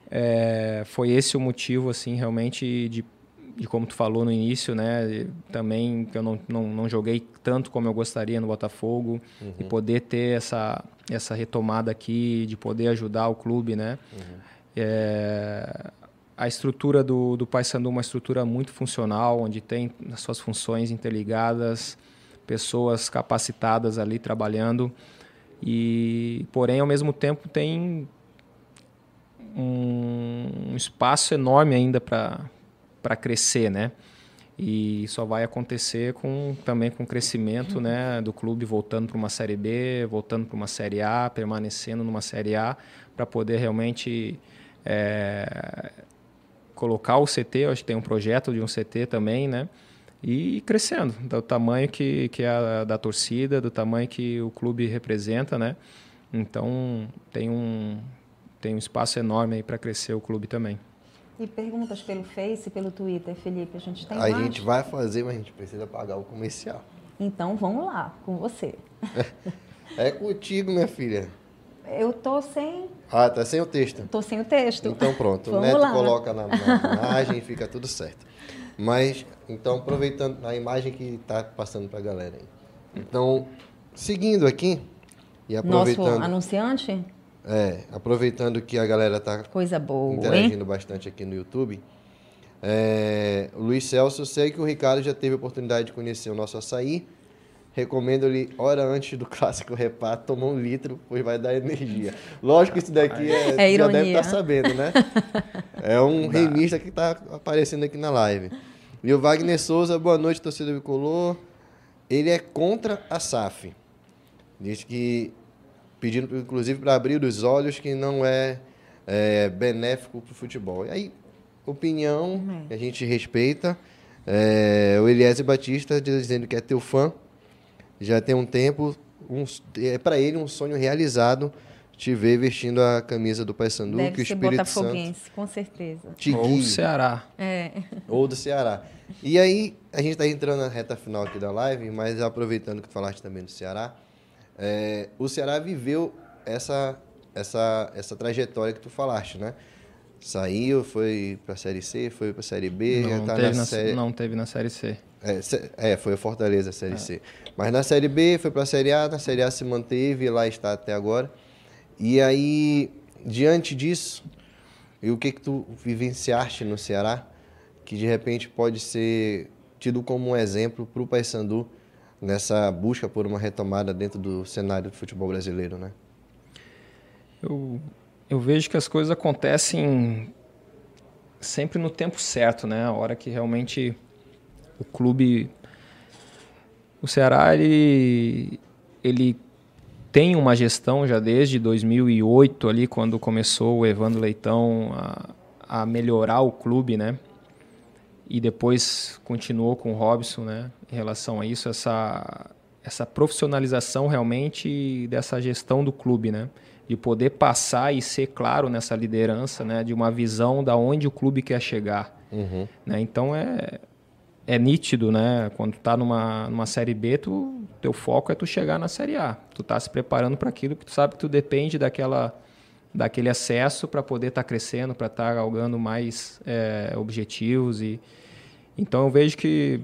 é, foi esse o motivo, assim, realmente de, de como tu falou no início, né? Também que eu não, não, não joguei tanto como eu gostaria no Botafogo e poder ter essa essa retomada aqui, de poder ajudar o clube, né? É, a estrutura do, do Paysandu é uma estrutura muito funcional, onde tem as suas funções interligadas, pessoas capacitadas ali trabalhando. E, porém, ao mesmo tempo, tem um, espaço enorme ainda para crescer, né? E só vai acontecer com também com o crescimento né, do clube voltando para uma Série B, voltando para uma Série A, permanecendo numa Série A, para poder realmente é, colocar o CT. Eu acho que tem um projeto de um CT também, né? E crescendo, do tamanho que, que é a, da torcida, do tamanho que o clube representa, né? Então tem um, tem um espaço enorme aí para crescer o clube também. E perguntas pelo Face, pelo Twitter, Felipe, a gente tem A mais? gente vai fazer, mas a gente precisa pagar o comercial. Então vamos lá, com você. <laughs> é contigo, minha filha. Eu tô sem. Ah, tá sem o texto. Tô sem o texto. Então pronto, o Neto lá. coloca na, na imagem e fica tudo certo. Mas, então, aproveitando a imagem que está passando para a galera aí. Então, seguindo aqui e aproveitando... Nosso anunciante? É, aproveitando que a galera está Coisa boa, interagindo hein? bastante aqui no YouTube. É, Luiz Celso, sei que o Ricardo já teve a oportunidade de conhecer o nosso açaí. Recomendo-lhe, hora antes do clássico repato, tomar um litro, pois vai dar energia. Lógico que isso daqui é, é já deve estar tá sabendo, né? É um remista que está aparecendo aqui na live. E o Wagner Souza, boa noite, torcida bicolor. Ele é contra a SAF. Diz que pedindo inclusive para abrir os olhos que não é, é benéfico para o futebol. E aí, opinião que a gente respeita. É, o Eliezer Batista dizendo que é teu fã, já tem um tempo, um, é para ele um sonho realizado te ver vestindo a camisa do Paysandu, Deve que o Espírito Botafoguense, Santo com certeza. Ou do Ceará. É. Ou do Ceará. E aí, a gente está entrando na reta final aqui da live, mas aproveitando que tu falaste também do Ceará, é, o Ceará viveu essa, essa, essa trajetória que tu falaste, né? Saiu, foi para a Série C, foi para a Série B, não, tá teve na, série... não teve na Série C. É, é foi a Fortaleza a Série. C. Mas na Série B foi para a Série A, na Série A se manteve e lá está até agora. E aí, diante disso, e o que que tu vivenciaste no Ceará, que de repente pode ser tido como um exemplo para o Paysandu nessa busca por uma retomada dentro do cenário do futebol brasileiro, né? Eu, eu vejo que as coisas acontecem sempre no tempo certo, né? A hora que realmente o clube, o Ceará, ele, ele tem uma gestão já desde 2008 ali quando começou o Evandro Leitão a, a melhorar o clube, né? e depois continuou com o Robson, né? Em relação a isso, essa essa profissionalização realmente dessa gestão do clube, né? De poder passar e ser claro nessa liderança, né? De uma visão da onde o clube quer chegar, uhum. né? Então é é nítido, né? Quando tu tá numa, numa série B, tu, teu foco é tu chegar na série A. Tu tá se preparando para aquilo que tu sabe que tu depende daquela daquele acesso para poder estar tá crescendo, para estar tá galgando mais é, objetivos e então eu vejo que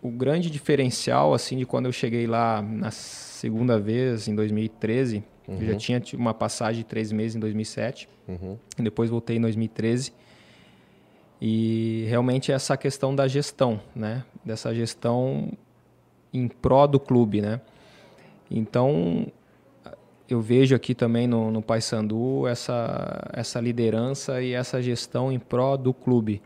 o grande diferencial assim de quando eu cheguei lá na segunda vez em 2013, uhum. eu já tinha uma passagem de três meses em 2007, uhum. e depois voltei em 2013 e realmente essa questão da gestão, né? Dessa gestão em pró do clube, né? Então eu vejo aqui também no, no Paysandu essa essa liderança e essa gestão em pró do clube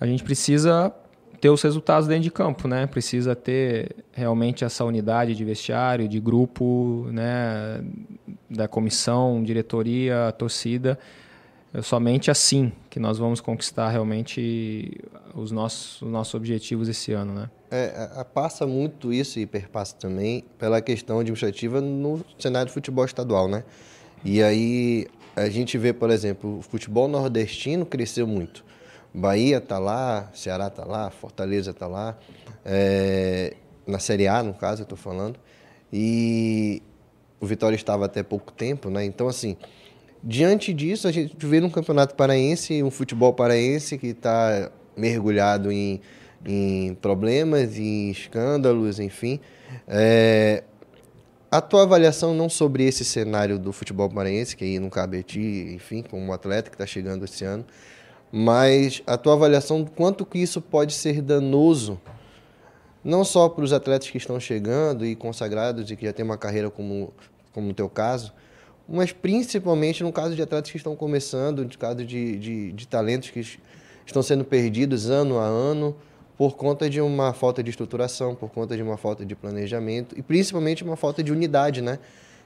a gente precisa ter os resultados dentro de campo, né? Precisa ter realmente essa unidade de vestiário, de grupo, né? Da comissão, diretoria, torcida. É somente assim que nós vamos conquistar realmente os nossos, os nossos objetivos esse ano, né? É, passa muito isso e perpassa também pela questão administrativa no cenário de futebol estadual, né? E aí a gente vê, por exemplo, o futebol nordestino cresceu muito. Bahia está lá, Ceará está lá, Fortaleza está lá, é, na Série A, no caso, eu estou falando. E o Vitória estava até pouco tempo, né? Então, assim, diante disso, a gente vê um campeonato paraense, um futebol paraense que está mergulhado em, em problemas, em escândalos, enfim. É, a tua avaliação não sobre esse cenário do futebol maranhense, que aí não cabe a ti, enfim, como atleta que está chegando esse ano, mas a tua avaliação do quanto que isso pode ser danoso, não só para os atletas que estão chegando e consagrados e que já têm uma carreira como, como no teu caso, mas principalmente no caso de atletas que estão começando, no caso de, de, de talentos que estão sendo perdidos ano a ano, por conta de uma falta de estruturação, por conta de uma falta de planejamento e principalmente uma falta de unidade, né?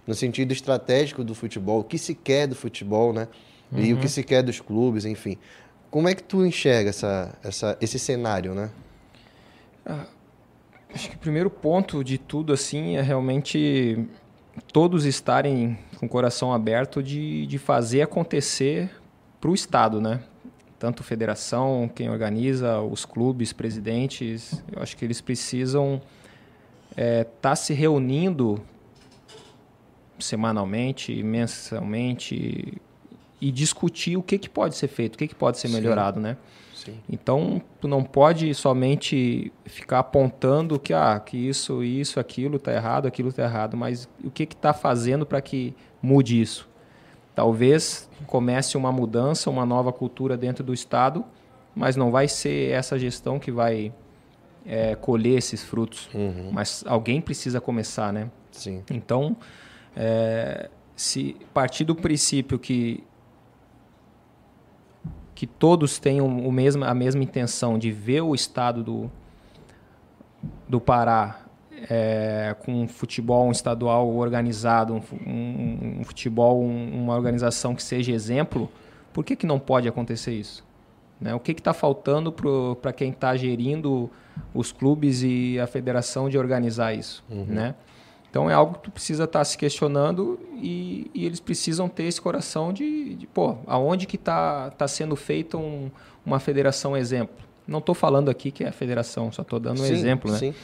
No sentido estratégico do futebol, o que se quer do futebol, né? Uhum. E o que uhum. se quer dos clubes, enfim. Como é que tu enxerga essa, essa, esse cenário, né? Ah, acho que o primeiro ponto de tudo assim é realmente todos estarem com o coração aberto de, de fazer acontecer para o Estado, né? tanto federação, quem organiza, os clubes, presidentes, eu acho que eles precisam estar é, tá se reunindo semanalmente, mensalmente e discutir o que, que pode ser feito, o que, que pode ser melhorado, Sim. né? Sim. Então, tu não pode somente ficar apontando que, ah, que isso, isso, aquilo está errado, aquilo está errado, mas o que está fazendo para que mude isso? Talvez comece uma mudança, uma nova cultura dentro do Estado, mas não vai ser essa gestão que vai é, colher esses frutos. Uhum. Mas alguém precisa começar, né? Sim. Então, é, se partir do princípio que que todos tenham o mesmo, a mesma intenção de ver o estado do, do Pará é, com um futebol um estadual organizado, um, um, futebol, um, uma organização que seja exemplo, por que, que não pode acontecer isso? Né? O que está faltando para quem está gerindo os clubes e a federação de organizar isso? Uhum. Né? Então é algo que tu precisa estar tá se questionando e, e, eles precisam ter esse coração de, de pô, aonde que está tá sendo feita um, uma federação exemplo? Não estou falando aqui que é a federação, só estou dando um sim, exemplo, né? Sim.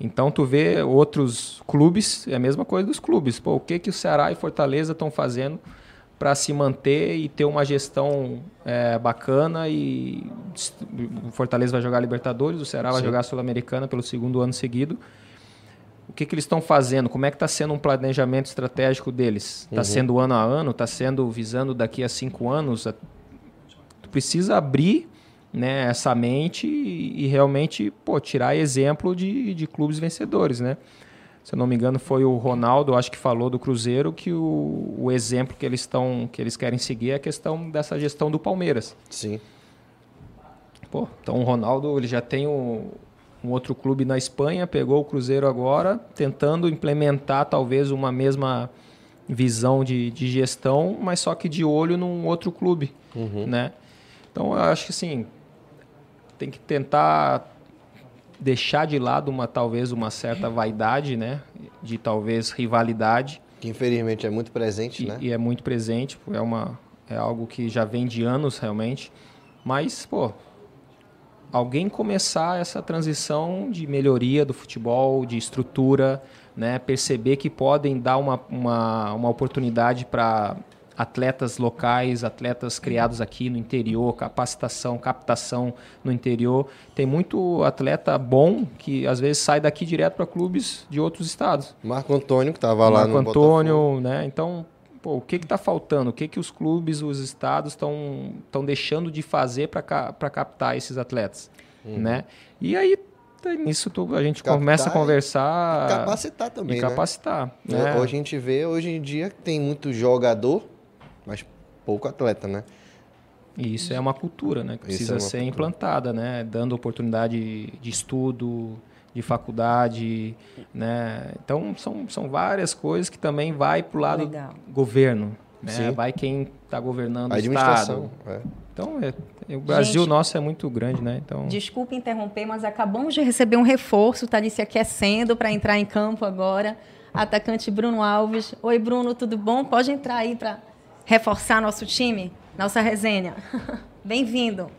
Então tu vê outros clubes, é a mesma coisa dos clubes. Pô, o que que o Ceará e Fortaleza estão fazendo para se manter e ter uma gestão é, bacana e o Fortaleza vai jogar Libertadores, o Ceará Sim. vai jogar Sul-Americana pelo segundo ano seguido. O que, que eles estão fazendo? Como é que está sendo um planejamento estratégico deles? Está uhum. sendo ano a ano? Está sendo visando daqui a cinco anos? Tu precisa abrir né, essa mente e, e, realmente pô, tirar exemplo de, de clubes vencedores, né? Se eu não me engano, foi o Ronaldo, acho que falou do Cruzeiro que o, o exemplo que eles estão que eles querem seguir é a questão dessa gestão do Palmeiras. Sim. Pô, então o Ronaldo ele já tem um, um outro clube na Espanha, pegou o Cruzeiro agora, tentando implementar talvez uma mesma visão de, de gestão, mas só que de olho num outro clube, uhum. né? Então eu acho que assim, tem que tentar deixar de lado uma talvez uma certa vaidade, né, de talvez rivalidade que infelizmente é muito presente, e, né? E é muito presente, é uma é algo que já vem de anos realmente, mas pô, alguém começar essa transição de melhoria do futebol, de estrutura, né, perceber que podem dar uma, uma, uma oportunidade para atletas locais, atletas criados aqui no interior, capacitação, captação no interior. Tem muito atleta bom que às vezes sai daqui direto para clubes de outros estados. Marco Antônio que estava lá Marco no Antônio, Botafogo. né? Então, pô, o que está faltando? O que que os clubes, os estados estão deixando de fazer para captar esses atletas, uhum. né? E aí nisso a gente Captar começa a conversar e capacitar também, e né? capacitar. Né? Né? Hoje a gente vê hoje em dia que tem muito jogador mas pouco atleta, né? E isso é uma cultura, né? Que precisa é ser cultura. implantada, né? Dando oportunidade de estudo, de faculdade, né? Então são, são várias coisas que também vai para o lado Legal. governo, né? Sim. Vai quem está governando o estado. É. Então é, o Brasil Gente, nosso é muito grande, né? Então desculpe interromper, mas acabamos de receber um reforço, está ali se aquecendo para entrar em campo agora. Atacante Bruno Alves. Oi, Bruno, tudo bom? Pode entrar aí para reforçar nosso time, nossa resenha. <laughs> Bem-vindo.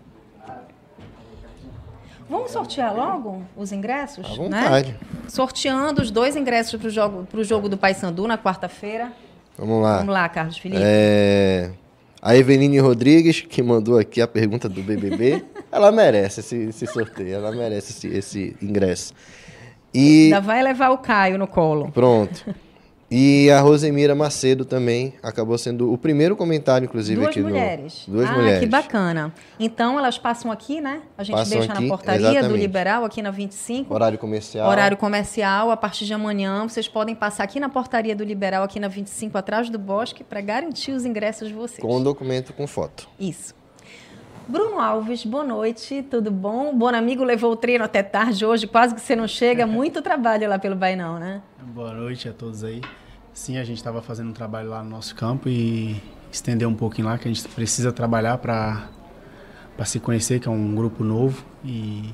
Vamos sortear logo os ingressos? À né? vontade. Né? Sorteando os dois ingressos para o jogo, jogo do Paysandu na quarta-feira. Vamos lá. Vamos lá, Carlos Felipe. É... A Eveline Rodrigues, que mandou aqui a pergunta do BBB, <laughs> ela merece esse, esse sorteio, ela merece esse, esse ingresso. E... Ainda vai levar o Caio no colo. Pronto. <laughs> E a Rosemira Macedo também acabou sendo o primeiro comentário, inclusive, Duas aqui mulheres. Duas ah, mulheres. que bacana. Então elas passam aqui, né? A gente Passam deixa aqui, na portaria do exatamente. Liberal, aqui na 25. Horário comercial. Horário comercial, a partir de amanhã, vocês podem passar aqui na portaria do Liberal, aqui na 25, atrás do bosque, para garantir os ingressos de vocês. Com documento com foto. Isso. Bruno Alves, boa noite, tudo bom? Bom amigo levou o treino até tarde hoje, quase que você não chega, <laughs> muito trabalho lá pelo Bainão, né? Boa noite a todos aí. Sim, a gente estava fazendo um trabalho lá no nosso campo e estender um pouquinho lá, que a gente precisa trabalhar para se conhecer, que é um grupo novo e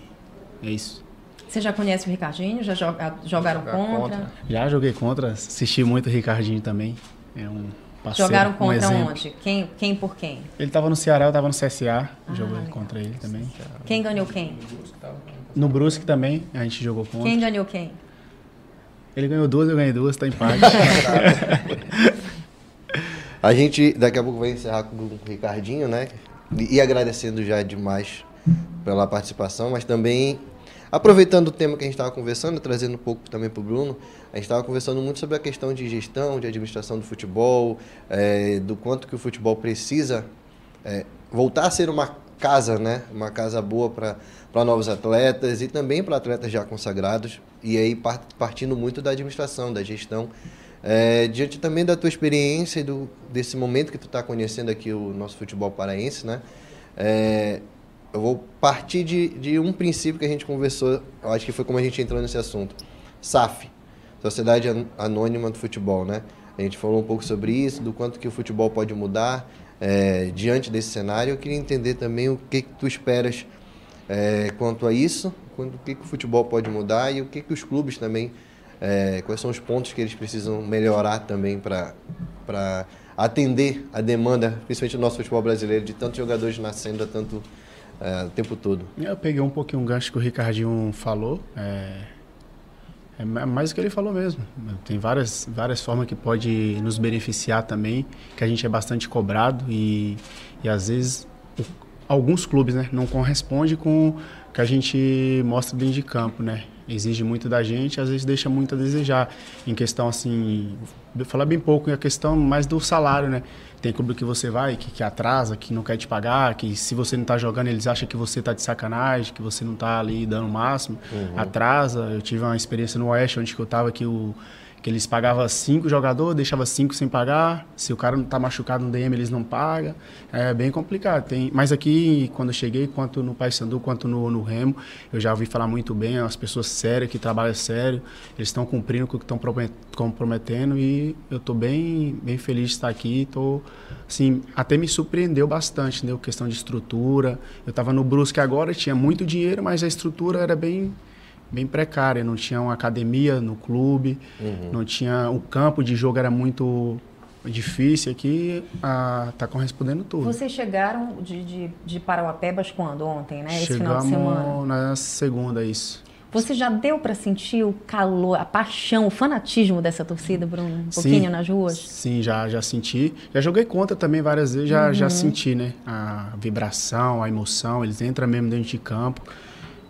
é isso. Você já conhece o Ricardinho? Já joga- jogaram Jogar contra? contra. Já joguei contra, assisti muito o Ricardinho também. É um parceiro, Jogaram um contra exemplo. onde? Quem, quem por quem? Ele estava no Ceará, eu estava no CSA, Ah, joguei legal. contra ele também. Quem ganhou quem? No Brusque também, a gente jogou contra. Quem ganhou quem? Ele ganhou duas, eu ganhei duas, tá empate. <laughs> A gente daqui a pouco vai encerrar com o Ricardinho, né? E agradecendo já demais pela participação, mas também aproveitando o tema que a gente estava conversando, trazendo um pouco também para o Bruno, a gente estava conversando muito sobre a questão de gestão, de administração do futebol, eh, do quanto que o futebol precisa eh, voltar a ser uma casa, né? Uma casa boa para novos atletas e também para atletas já consagrados. E aí par- partindo muito da administração, da gestão. É, diante também da tua experiência e do, desse momento que tu está conhecendo aqui o nosso futebol paraense, né? É, eu vou partir de, de um princípio que a gente conversou, acho que foi como a gente entrou nesse assunto. SAF, Sociedade An- Anônima do Futebol, né? A gente falou um pouco sobre isso, do quanto que o futebol pode mudar é, diante desse cenário. Eu queria entender também o que, que tu esperas é, quanto a isso, quanto, o que, que o futebol pode mudar e o que, que os clubes também, é, quais são os pontos que eles precisam melhorar também para atender a demanda, principalmente do nosso futebol brasileiro, de tantos jogadores nascendo há tanto o tempo todo. Eu peguei um pouquinho um gancho que o Ricardinho falou. É, é ma- mais o que ele falou mesmo. Tem várias, várias formas que pode nos beneficiar também, que a gente é bastante cobrado e, e às vezes alguns clubes né, não correspondem com o que a gente mostra dentro de campo, né? Exige muito da gente, às vezes deixa muito a desejar. Em questão assim, falar bem pouco, a questão mais do salário, né? Tem clube que você vai, que, que atrasa, que não quer te pagar, que se você não tá jogando, eles acham que você tá de sacanagem, que você não tá ali dando o máximo, atrasa. Eu tive uma experiência no Oeste, onde que eu tava, que, o, que eles pagavam cinco jogadores, deixava cinco sem pagar. Se o cara não tá machucado no DM, eles não pagam. É bem complicado. Tem, mas aqui, quando eu cheguei, quanto no Paysandu, quanto no, no Remo, eu já ouvi falar muito bem, as pessoas sérias, que trabalham sério, eles estão cumprindo o que estão comprometendo e eu tô bem, bem feliz de estar aqui. Tô, assim, até me surpreendeu bastante, né? Questão de estrutura. Eu estava no Brusque agora, tinha muito dinheiro, mas a estrutura era bem bem precária, não tinha uma academia no clube, não tinha o campo de jogo era muito difícil aqui, ah, tá correspondendo tudo. Vocês chegaram de, de, de Parauapebas quando? Ontem, né? Esse final de semana. Chegamos na segunda, isso. Você já deu para sentir o calor, a paixão, o fanatismo dessa torcida, Bruno? Um pouquinho nas ruas? Sim, já, já senti. Já joguei contra também várias vezes, já, já senti, né? A vibração, a emoção, eles entram mesmo dentro de campo.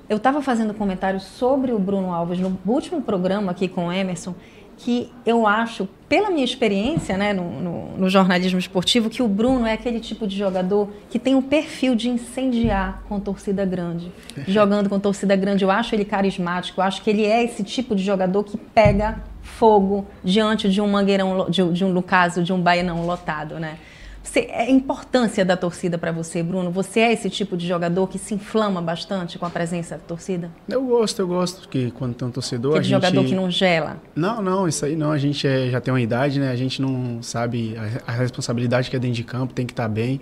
Eu estava fazendo comentário sobre o Bruno Alves no último programa aqui com o Emerson, que eu acho, pela minha experiência né, no, no- no jornalismo esportivo, que o Bruno é aquele tipo de jogador que tem um perfil de incendiar com torcida grande. Jogando com torcida grande, eu acho ele carismático, eu acho que ele é esse tipo de jogador que pega fogo diante de um mangueirão, de, um- de um, no caso, de um baianão lotado, né? Você, é a importância da torcida para você, Bruno? Você é esse tipo de jogador que se inflama bastante com a presença da torcida? Eu gosto, eu gosto, porque quando tem um torcedor, Aquele a gente... jogador que não gela? Não, não, isso aí não. A gente é- já tem uma idade, né? A gente não sabe a, a responsabilidade que é dentro de campo, tem que estar bem.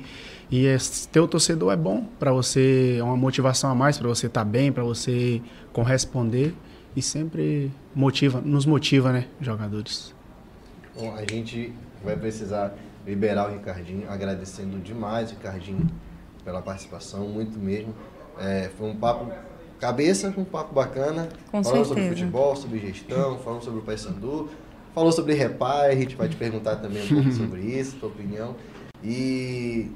E é, ter o torcedor é bom para você, é uma motivação a mais para você estar bem, para você corresponder e sempre motiva, nos motiva, né, jogadores. Bom, a gente vai precisar liberar o Ricardinho, agradecendo demais o Ricardinho pela participação, muito mesmo. É, foi um papo cabeça, um papo bacana. Com falando sobre futebol, sobre gestão, falando sobre o Paysandu, falou sobre repai, a gente vai te perguntar também um pouco <laughs> sobre isso, tua opinião. E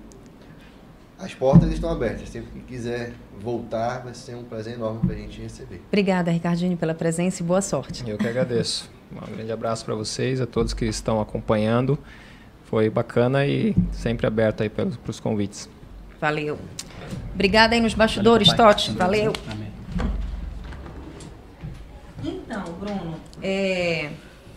as portas estão abertas, sempre que quiser voltar, vai ser um prazer enorme para a gente receber. Obrigada, Ricardinho, pela presença e boa sorte. Eu que agradeço. Um grande abraço para vocês, a todos que estão acompanhando. Foi bacana e sempre aberto aí para os convites. Valeu. Obrigada aí nos bastidores, Totti. Valeu. Amém. Então, Bruno, é,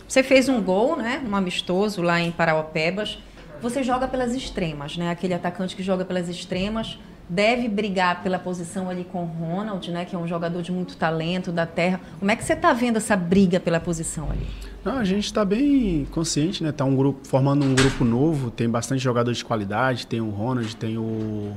você fez um gol, né? Um amistoso lá em Parauapebas. Você joga pelas extremas, né? Aquele atacante que joga pelas extremas deve brigar pela posição ali com o Ronald, né? Que é um jogador de muito talento da terra. Como é que você está vendo essa briga pela posição ali? Não, a gente está bem consciente, né? Tá um grupo formando um grupo novo, tem bastante jogadores de qualidade, tem o Ronald, tem o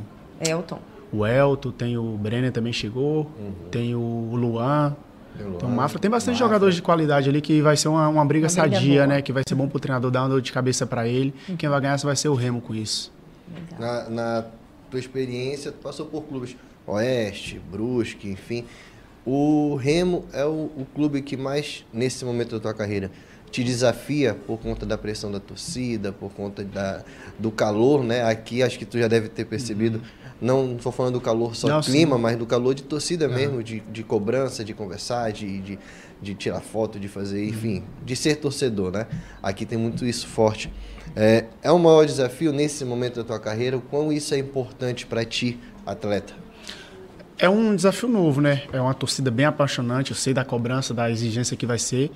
Elton. o Elton, tem o Brenner também chegou, tem o Luan, Então, o Mafra tem bastante Mafra. jogadores de qualidade ali que vai ser uma, uma briga Uma briga sadia, boa. né? Que vai ser bom pro treinador dar uma dor de cabeça para ele. Quem vai ganhar vai ser o Remo com isso. Na, na tua experiência, tu passou por clubes Oeste, Brusque, enfim. O Remo é o, o clube que mais, nesse momento da tua carreira, te desafia por conta da pressão da torcida, por conta da, do calor, né? Aqui acho que tu já deve ter percebido. Não estou falando do calor só Não, clima, sim. mas do calor de torcida mesmo, de, de cobrança, de conversar, de, de, de tirar foto, de fazer, enfim, de ser torcedor, né? Aqui tem muito isso forte. É, é um maior desafio nesse momento da tua carreira, o quão isso é importante para ti, atleta? É um desafio novo, né? É uma torcida bem apaixonante. Eu sei da cobrança, da exigência que vai ser.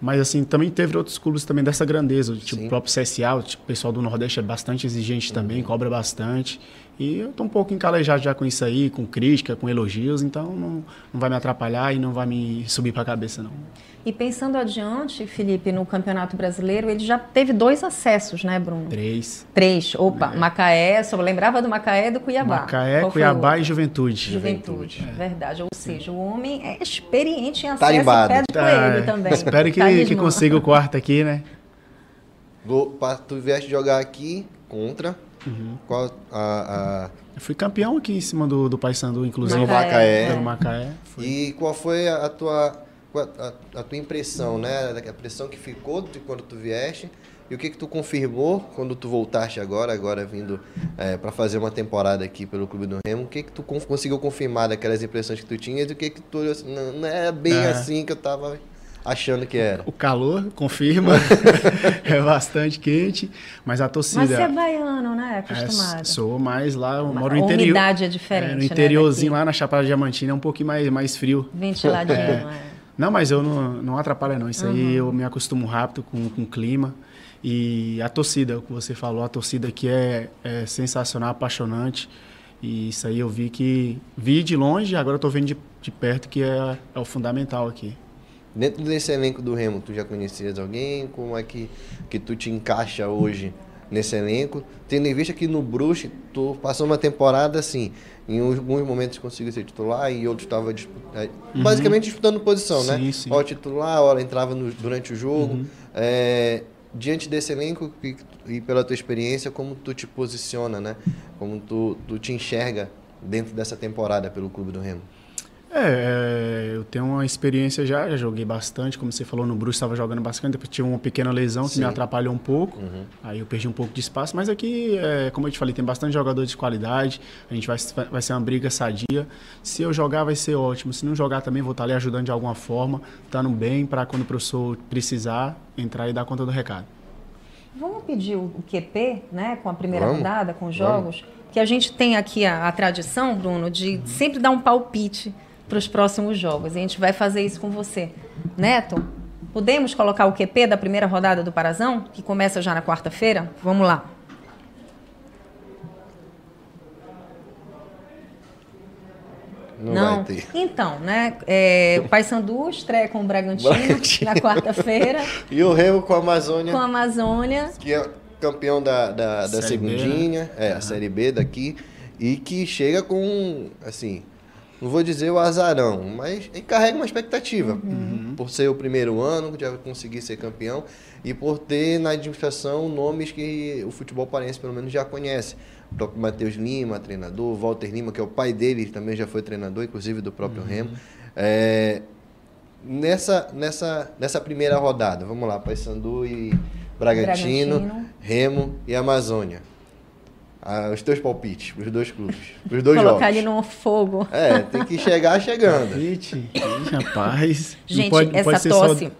Mas, assim, também teve outros clubes também dessa grandeza. Tipo, Sim. o próprio CSA, o tipo, o pessoal do Nordeste é bastante exigente também, cobra bastante. E eu tô um pouco encalejado já com isso aí, com crítica, com elogios. Então, não, não vai me atrapalhar e não vai me subir pra cabeça, não. E pensando adiante, Felipe, no Campeonato Brasileiro, ele já teve dois acessos, né, Bruno? Três. Três. Opa, Macaé, só lembrava do Macaé e do Cuiabá. É. Macaé, Qual Cuiabá e Juventude. Juventude, verdade. Ou seja, o homem é experiente em acesso Tarimbado. e pé de coelho também. Tá, Espero que, que consiga o quarto aqui, né? Tu vieste jogar aqui contra. Qual a, a- Eu fui campeão aqui em cima do, do Paysandu, inclusive. no Macaé. Pelo Macaé. Fui. E qual foi a, tua a, a tua impressão, né? A pressão que ficou de quando tu vieste e o que que tu confirmou quando tu voltaste agora, agora vindo para fazer uma temporada aqui pelo Clube do Remo? O que que tu con- conseguiu confirmar daquelas impressões que tu tinhas e o que que tu olhou assim, não, não é bem É. assim que eu tava achando que era? O calor confirma, <laughs> é bastante quente, mas a torcida. Mas você é baiano, né? é, Acostumado. sou mais lá, eu moro A no interior. umidade é diferente, É, no né, interiorzinho daqui. lá na Chapada Diamantina é um pouquinho mais, mais frio. Ventiladinho, <laughs> é. Não, mas eu não, não atrapalha não. Isso aí eu me acostumo rápido com, com o clima. E a torcida, o que você falou, a torcida aqui é, é sensacional, apaixonante. E isso aí eu vi que vi de longe, agora tô vendo de, de perto que é, é o fundamental aqui. Dentro desse elenco do Remo, tu já conhecias alguém? Como é que, que tu te encaixa hoje nesse elenco? Tendo em vista que no Bruce, tu passou uma temporada assim, em alguns momentos conseguiu ser titular e outros estava basicamente disputando posição, né? Uhum. Sim, sim. Hora titular, hora entrava no- durante o jogo. Uhum. É, diante desse elenco e, e pela tua experiência, como tu te posiciona, né? Como tu, tu te enxerga dentro dessa temporada pelo Clube do Remo? É, é, eu tenho uma experiência já, já joguei bastante, como você falou, no Bruce estava jogando bastante, depois tive uma pequena lesão que Sim. me atrapalhou um pouco, Uhum. aí eu perdi um pouco de espaço, mas aqui, é, como eu te falei, tem bastante jogadores de qualidade, a gente vai, vai ser uma briga sadia, se eu jogar vai ser ótimo, se não jogar também vou estar ali ajudando de alguma forma, estando bem para quando o professor precisar, entrar e dar conta do recado. Vamos pedir o QP, né, com a primeira Vamos, rodada, com os jogos? Que a gente tem aqui a, a tradição, Bruno, de sempre dar um palpite para os próximos jogos. E a gente vai fazer isso com você. Neto, podemos colocar o QP da primeira rodada do Parazão, que começa já na quarta-feira? Vamos lá. Não, vai ter. Então, né? É, o Paysandu estreia com o Bragantino, <laughs> Bragantino. na quarta-feira, <laughs> E o Remo com a Amazônia. com a Amazônia. que é campeão da, da, da Série B, segundinha, é, a Série B daqui, e que chega com, assim, não vou dizer o azarão, mas ele carrega uma expectativa. Por ser o primeiro ano, já conseguir ser campeão, e por ter na administração nomes que o futebol paraense pelo menos já conhece. O próprio Matheus Lima, treinador, Walter Lima, que é o pai dele, também já foi treinador, inclusive do próprio Remo. É, nessa, nessa, nessa primeira rodada, vamos lá, Paysandu e Bragantino, Bragantino. Remo e Amazônia. Ah, os teus palpites, os dois clubes, os dois Colocar jogos. ali no fogo. É, tem que chegar chegando. Ih, rapaz, Gente, não pode, não essa pode ser só- tosse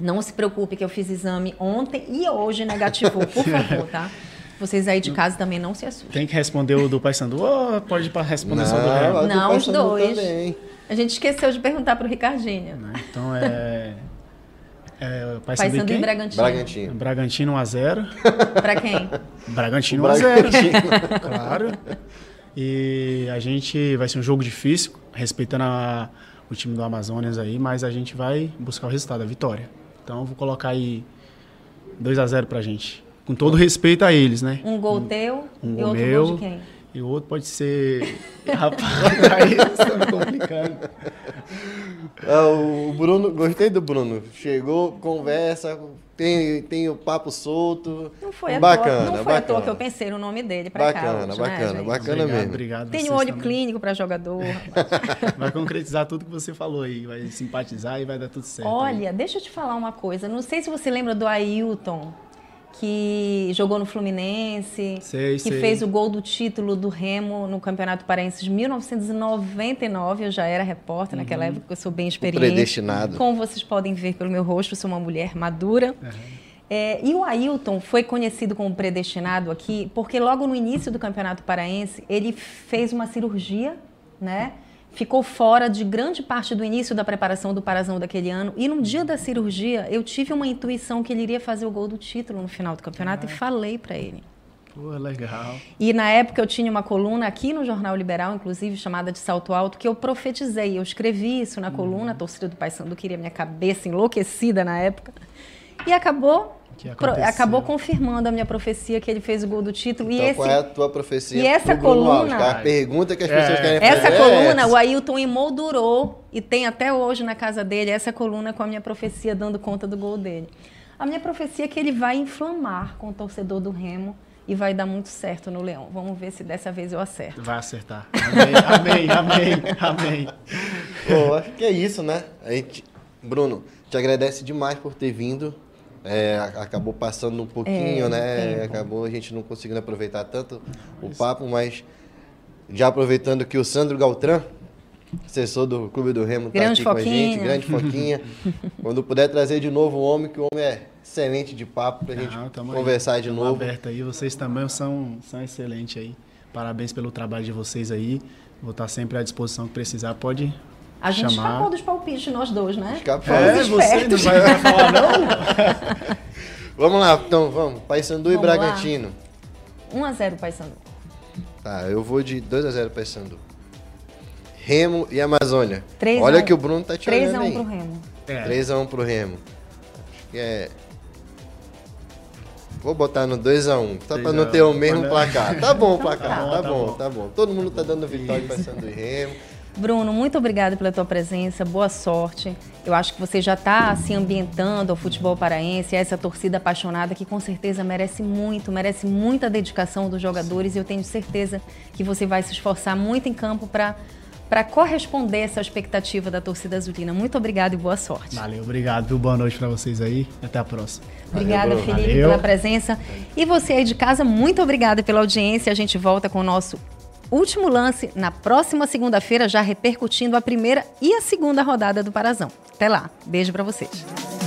Não se preocupe que eu fiz exame ontem e hoje negativou, por <laughs> favor, tá? Vocês aí de casa também não se assustem. Tem que responder o do Paysandu ou pode responder só do Não, do Não, os dois. também. A gente esqueceu de perguntar pro Ricardinho. Né? Então é. É Paysandu e? Bragantino. Bragantino. Bragantino 1x0. <laughs> Pra quem? Bragantino O 1x0. Bragantino. <laughs> claro. E a gente vai ser um jogo difícil, respeitando a- o time do Amazonas aí, mas a gente vai buscar o resultado, a vitória. Então eu vou colocar aí 2x0 pra gente. Com todo respeito a eles, né? Um gol teu Um e gol outro meu. gol de quem? E o outro pode ser. <laughs> Rapaz, aí você tá me complicando. Ah, o Bruno, gostei do Bruno. Chegou, conversa, tem, tem o papo solto. Não foi à bacana, toa, não foi à bacana. toa que eu pensei no nome dele pra cá Bacana, hoje, né, bacana, gente? bacana obrigado, mesmo. Obrigado. Tem um olho também. clínico pra jogador. Vai concretizar tudo que você falou aí. Vai simpatizar e vai dar tudo certo. aí. Olha, deixa eu te falar uma coisa. Não sei se você lembra do Ailton, que jogou no Fluminense, Sei, que sei. fez o gol do título do Remo no Campeonato Paraense de 1999. Eu já era repórter Uhum. naquela época, eu sou bem experiente. predestinado. Como vocês podem ver pelo meu rosto, eu sou uma mulher madura. É, e o Ailton foi conhecido como predestinado aqui porque logo no início do Campeonato Paraense ele fez uma cirurgia, né? Ficou fora de grande parte do início da preparação do Parazão daquele ano. E no dia da cirurgia, eu tive uma intuição que ele iria fazer o gol do título no final do campeonato e falei para ele. Pô, legal. E na época eu tinha uma coluna aqui no Jornal Liberal, inclusive chamada de Salto Alto, que eu profetizei. Eu escrevi isso na coluna, a torcida do Paysandu queria minha cabeça enlouquecida na época. E acabou pro- acabou confirmando a minha profecia que ele fez o gol do título. Então, e esse, qual é a tua profecia? e essa coluna- Alves? É a pergunta que as É. pessoas querem essa fazer. coluna, é o Ailton emoldurou e tem até hoje na casa dele essa coluna com a minha profecia dando conta do gol dele. A minha profecia é que ele vai inflamar com o torcedor do Remo e vai dar muito certo no Leão. Vamos ver se dessa vez eu acerto. Vai acertar. Amém, amém, amém, amém. Pô, acho que é isso, né? A gente, Bruno, te agradece demais por ter vindo. É, a- acabou passando um pouquinho, É, né? tempo. Acabou a gente não conseguindo aproveitar tanto o papo, mas já aproveitando que o Sandro Galtran, assessor do Clube do Remo, está aqui com a gente, Foquinha. grande foquinha. <laughs> Quando puder trazer de novo o homem, que o homem é excelente de papo pra gente Não, tamo aí. conversar de novo. aberto aí. Vocês também são, são excelentes aí. Parabéns pelo trabalho de vocês aí. Vou estar sempre à disposição que precisar. Pode A gente chamar. escapou dos palpites, nós dois, né? Escapou. É, Fomos você não vai, <laughs> falar não? Vamos lá, então vamos. Paysandu e lá. Bragantino. 1 a 0 Paysandu. Tá, eu vou de 2x0 Paysandu. Remo e Amazônia. 3 Olha a 1. que o Bruno tá te 3 olhando a 1 aí. pro Remo. É. 3x1 pro Remo. Acho que é... Vou botar no 2x1, só pra 3 não ter 1, o mesmo né? placar. Tá bom o placar, Tá bom, tá tá bom, tá bom. Todo mundo tá dando vitória pra Paysandu e Remo. Bruno, muito obrigada pela tua presença, boa sorte. Eu acho que você já está se ambientando ao futebol paraense, a essa torcida apaixonada que com certeza merece muito, merece muita dedicação dos jogadores e eu tenho certeza que você vai se esforçar muito em campo para para corresponder essa expectativa da torcida azulina. Muito obrigada e boa sorte. Valeu, obrigado. viu? Boa noite pra vocês aí. Até a próxima. Obrigada, Bruno. Felipe, Valeu. pela presença. E você aí de casa, muito obrigada pela audiência. A gente volta com o nosso último lance na próxima segunda-feira, já repercutindo a primeira e a segunda rodada do Parazão. Até lá. Beijo para vocês.